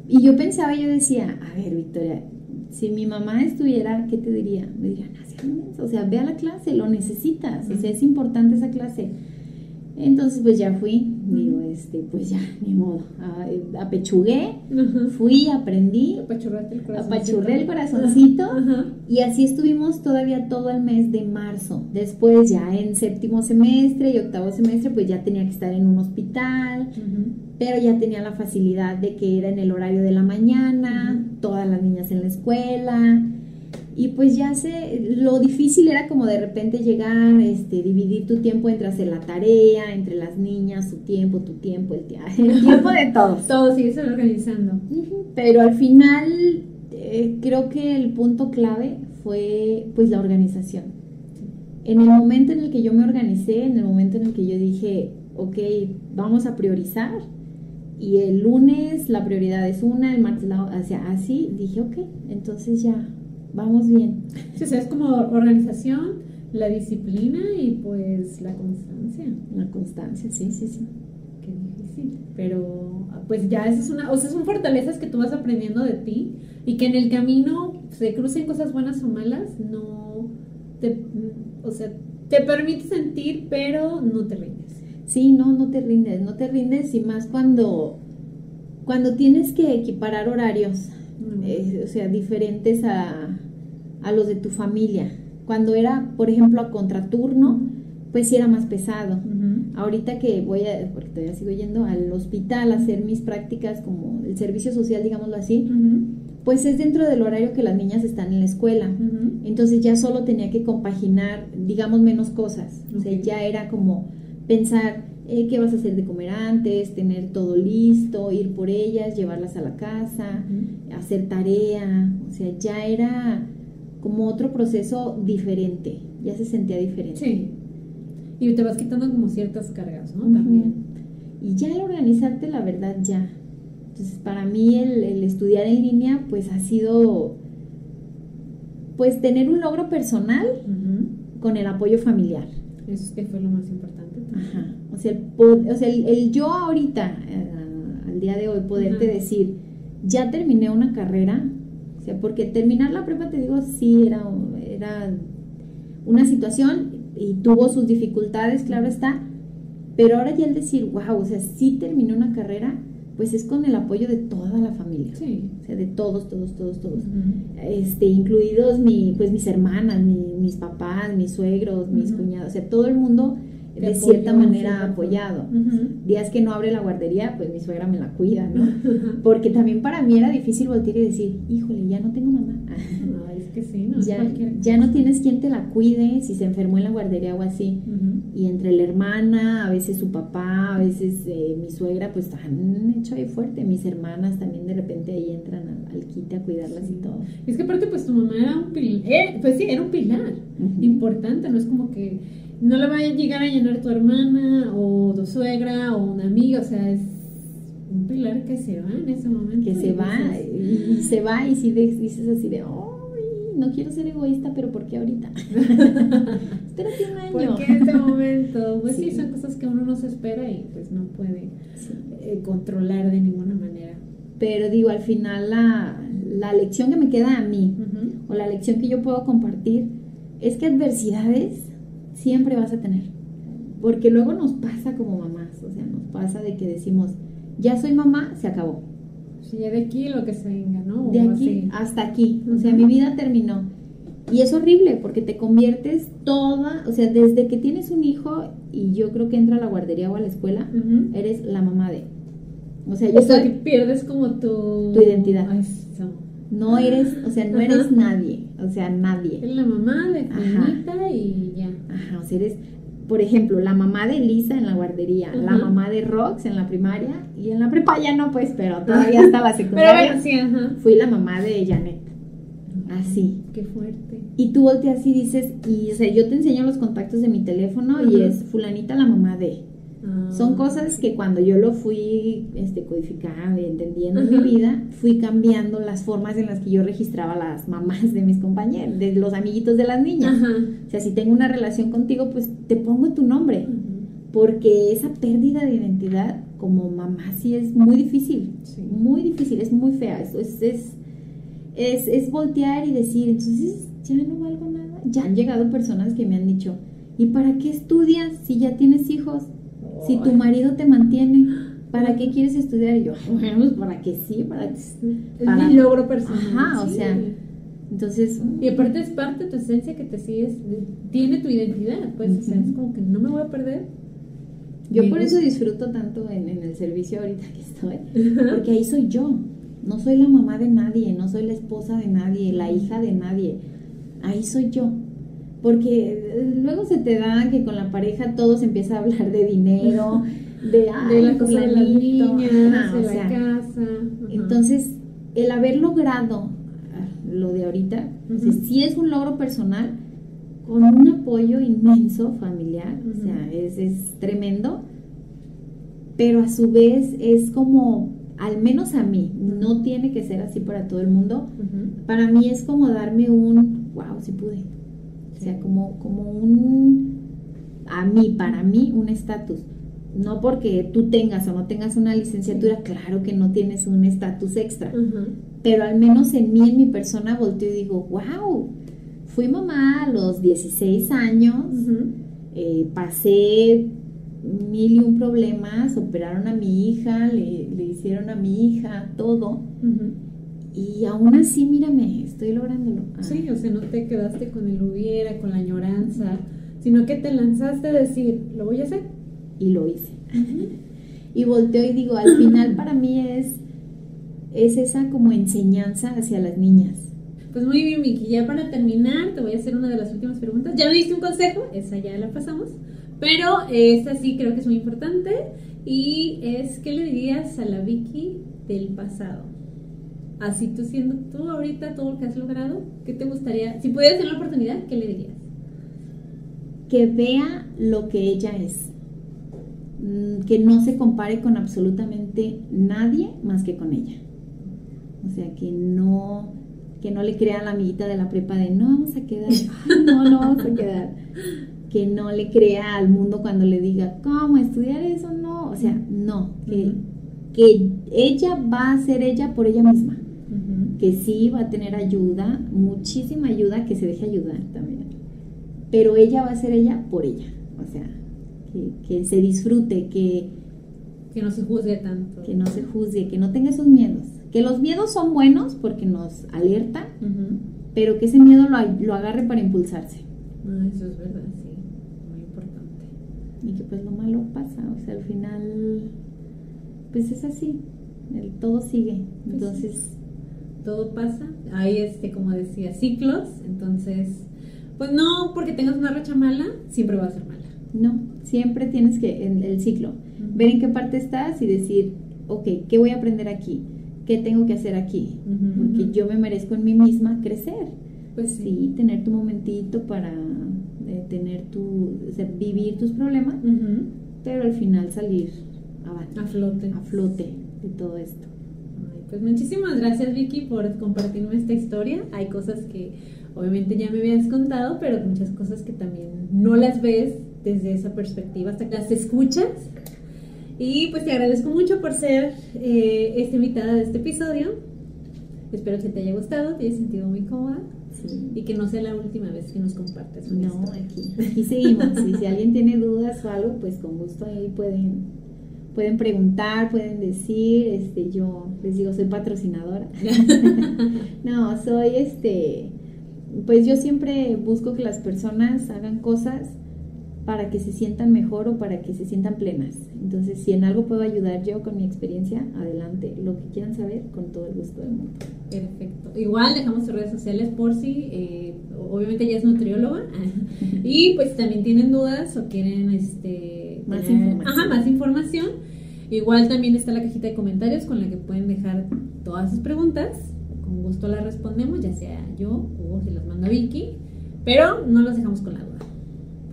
Y yo pensaba, yo decía, a ver, Victoria, si mi mamá estuviera, ¿qué te diría? Me diría, no, o sea, ve a la clase, lo necesitas, o sea, es importante esa clase. Entonces, pues ya fui, digo, este, pues ya, ni modo, apechugué, fui, aprendí, apachurré el corazoncito, y así estuvimos todavía todo el mes de marzo. Después ya en séptimo semestre y octavo semestre, pues ya tenía que estar en un hospital, pero ya tenía la facilidad de que era en el horario de la mañana, todas las niñas en la escuela, y pues ya sé, lo difícil era como de repente llegar, este, dividir tu tiempo entre hacer la tarea, entre las niñas, su tiempo, tu tiempo, el, el tiempo de todos. Todos, sí, se organizando. Pero al final eh, creo que el punto clave fue pues la organización. En el momento en el que yo me organicé, en el momento en el que yo dije, ok, vamos a priorizar, y el lunes la prioridad es una, el martes la, o así, dije, ok, entonces ya vamos bien. Sí, o sea, es como organización, la disciplina y pues la constancia. La constancia, sí, sí, sí. Qué difícil. Pero pues ya eso es una, o sea, son fortalezas que tú vas aprendiendo de ti y que en el camino se crucen cosas buenas o malas, no te, o sea, te permite sentir, pero no te rindes. Sí, no, no te rindes, no te rindes y más cuando, cuando tienes que equiparar horarios, eh, o sea, diferentes a, a los de tu familia. Cuando era, por ejemplo, a contraturno, pues sí era más pesado. Ahorita que voy a, porque todavía sigo yendo al hospital a hacer mis prácticas como el servicio social, digámoslo así, pues es dentro del horario que las niñas están en la escuela. Entonces ya solo tenía que compaginar, digamos, menos cosas. O sea, ya era como pensar eh, qué vas a hacer de comer antes, tener todo listo, ir por ellas, llevarlas a la casa, hacer tarea. O sea, ya era como otro proceso diferente, ya se sentía diferente. Sí. Y te vas quitando como ciertas cargas, ¿no? También. Y ya el organizarte, la verdad, ya. Entonces, para mí el, estudiar en línea, pues ha sido, pues tener un logro personal con el apoyo familiar. Eso que fue lo más importante. Ajá. O sea, el, o sea, el, yo ahorita, eh, al día de hoy, poderte decir, ya terminé una carrera, porque terminar la prueba, te digo, sí era, era una situación y tuvo sus dificultades, claro está, pero ahora ya el decir, wow, o sea, sí terminé una carrera, pues es con el apoyo de toda la familia. Sí. O sea, de todos, todos, todos, todos. este, incluidos mi, pues mis hermanas, mis papás, mis suegros, mis cuñados, o sea, todo el mundo de cierta manera apoyado. Días que no abre la guardería, pues mi suegra me la cuida, ¿no? Porque también para mí era difícil voltear y decir, híjole, ya no tengo mamá. No, es que sí, no ya, ya no tienes quien te la cuide si se enfermó en la guardería o así. Y entre la hermana, a veces su papá, a veces eh, mi suegra, pues han hecho ahí fuerte. Mis hermanas también de repente ahí entran al, quite a cuidarlas y todo. Es que aparte, pues tu mamá era un pilar, eh, pues sí, era un pilar importante, no es como que no le vaya a llegar a llenar tu hermana o tu suegra o una amiga, o sea, es un pilar que se va en ese momento. Que se va, y, y se va, y si de- dices así de, "Ay, no quiero ser egoísta, pero ¿por qué ahorita? Espérate un año. ¿Por qué en este momento? Pues sí. Sí. son cosas que uno no se espera y pues no puede Sí. eh, controlar de ninguna manera. Pero digo, al final la, la lección que me queda a mí, Ujú. o la lección que yo puedo compartir, es que adversidades siempre vas a tener. Porque luego nos pasa como mamás, o sea, nos pasa de que decimos, ya soy mamá, se acabó. Sí, ya de aquí lo que se venga, ¿no? De aquí así. hasta aquí, o sea, mi vida terminó. Y es horrible porque te conviertes toda, o sea, desde que tienes un hijo y yo creo que entra a la guardería o a la escuela, eres la mamá de. O sea, yo O sea, soy, que pierdes como tu... Tu identidad. Eso. No eres, o sea, no Ajá. eres nadie, o sea, nadie. Es la mamá de. Juanita y ya. Ajá, o sea, eres, por ejemplo, la mamá de Lisa en la guardería, la mamá de Rox en la primaria y en la prepa ya no, pues, pero todavía hasta la Pero secundaria. bueno, sí, ajá. Fui la mamá de Janet. Así. Qué fuerte. Y tú volteas y dices, y o sea, yo te enseño los contactos de mi teléfono y es fulanita la mamá de. Ah. Son cosas que cuando yo lo fui este, codificando y entendiendo en mi vida, fui cambiando las formas en las que yo registraba las mamás de mis compañeros, de los amiguitos de las niñas. Ajá. O sea, si tengo una relación contigo, pues te pongo tu nombre. Porque esa pérdida de identidad como mamá sí es muy difícil. Sí. Muy difícil, es muy fea. Es, es, es, es, es voltear y decir, entonces ya no valgo nada. Ya han llegado personas que me han dicho, ¿y para qué estudias si ya tienes hijos? Si tu marido te mantiene, ¿para qué quieres estudiar? Y yo, bueno, pues para que sí, para que... Es Para- mi logro personal. Ajá, o sea, Entonces, Y aparte es parte de tu esencia que te sigues, tiene tu identidad, pues, o sea, es como que no me voy a perder. yo Me por eso disfruto tanto en, en el servicio ahorita que estoy, porque ahí soy yo. No soy la mamá de nadie, no soy la esposa de nadie, la hija de nadie. Ahí soy yo. Porque eh, luego se te da que con la pareja todo se empieza a hablar de dinero, de, ay, de la cosa de las niñas, de la sea, casa. ajá. Entonces, el haber logrado ah, lo de ahorita, o sea, Ujú. sí es un logro personal con un apoyo inmenso familiar, o sea, es, es tremendo, pero a su vez es como, al menos a mí, no tiene que ser así para todo el mundo, para mí es como darme un, wow, sí pude, o sea, como, como un, a mí, para mí, un estatus. No porque tú tengas o no tengas una licenciatura, claro que no tienes un estatus extra, pero al menos en mí, en mi persona, volteo y digo, wow, fui mamá a los 16 años, eh, pasé mil y un problemas, operaron a mi hija, le, le hicieron a mi hija, todo, Ujú. Y aún así, mírame, estoy lográndolo. Ah, Sí, o sea, no te quedaste con el hubiera, con la añoranza, sino que te lanzaste a decir, lo voy a hacer. y lo hice. Y volteo y digo, al final para mí es, es esa como enseñanza hacia las niñas. Pues muy bien, Miki, ya para terminar te voy a hacer una de las últimas preguntas. Ya me diste un consejo, esa ya la pasamos, pero esta sí creo que es muy importante y es, ¿qué le dirías a la Vicky del pasado? Así tú siendo tú ahorita todo lo que has logrado, ¿qué te gustaría? Si pudieras tener la oportunidad, ¿qué le dirías? Que vea lo que ella es. Mm, Que no se compare con absolutamente nadie más que con ella. O sea, que no, que no le crea a la amiguita de la prepa de no vamos a quedar, Ay, no, no vamos a quedar. Que no le crea al mundo cuando le diga, ¿cómo estudiar eso? No, o sea, no, que, que ella va a ser ella por ella misma. Que sí va a tener ayuda, muchísima ayuda, que se deje ayudar también. Pero ella va a ser ella por ella. O sea, que, que se disfrute, que, Que no se juzgue tanto. que no se juzgue, que no tenga esos miedos. Que los miedos son buenos porque nos alertan, Ujú. pero que ese miedo lo, lo agarre para impulsarse. Ah, eso es verdad, sí, muy importante. Y que pues lo malo pasa, o sea, al final, pues es así, el, todo sigue. Pues Entonces, todo pasa. Hay, este, como decía, ciclos. Entonces, pues no porque tengas una racha mala, siempre va a ser mala. no, siempre tienes que, en el ciclo, ver en qué parte estás y decir, ok, ¿qué voy a aprender aquí? ¿Qué tengo que hacer aquí? Porque yo me merezco en mí misma crecer. Pues sí. Sí, tener tu momentito para eh, tener tu, o sea, vivir tus problemas, pero al final salir A flote. a flote. de todo esto. Pues muchísimas gracias Vicky por compartirme esta historia. Hay cosas que obviamente ya me habías contado, pero muchas cosas que también no las ves desde esa perspectiva hasta que las escuchas. Y pues te agradezco mucho por ser eh, esta invitada de este episodio. Espero que te haya gustado, te hayas sentido muy cómoda. Y que no sea la última vez que nos compartas. No, aquí, aquí seguimos. y si alguien tiene dudas o algo, pues con gusto ahí pueden, pueden preguntar, pueden decir. Este, yo les digo, soy patrocinadora. no, soy este. Pues yo siempre busco que las personas hagan cosas para que se sientan mejor o para que se sientan plenas. Entonces, si en algo puedo ayudar yo con mi experiencia, adelante. Lo que quieran saber, con todo el gusto del mundo. Perfecto. Igual dejamos sus redes sociales por si, eh, obviamente ella es nutrióloga y pues también tienen dudas o quieren este, más, información. Ajá, más información. Igual también está la cajita de comentarios con la que pueden dejar todas sus preguntas. Con gusto las respondemos, ya sea yo o se las manda Vicky, pero no los dejamos con la duda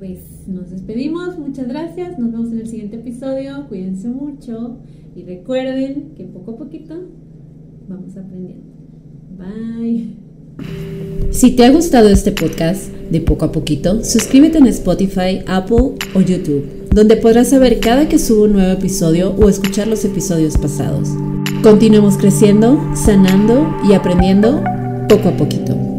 pues nos despedimos, muchas gracias, nos vemos en el siguiente episodio, cuídense mucho y recuerden que poco a poquito vamos aprendiendo. Bye. Si te ha gustado este podcast de poco a poquito, suscríbete en Spotify, Apple o YouTube, donde podrás saber cada que subo un nuevo episodio o escuchar los episodios pasados. Continuemos creciendo, sanando y aprendiendo poco a poquito.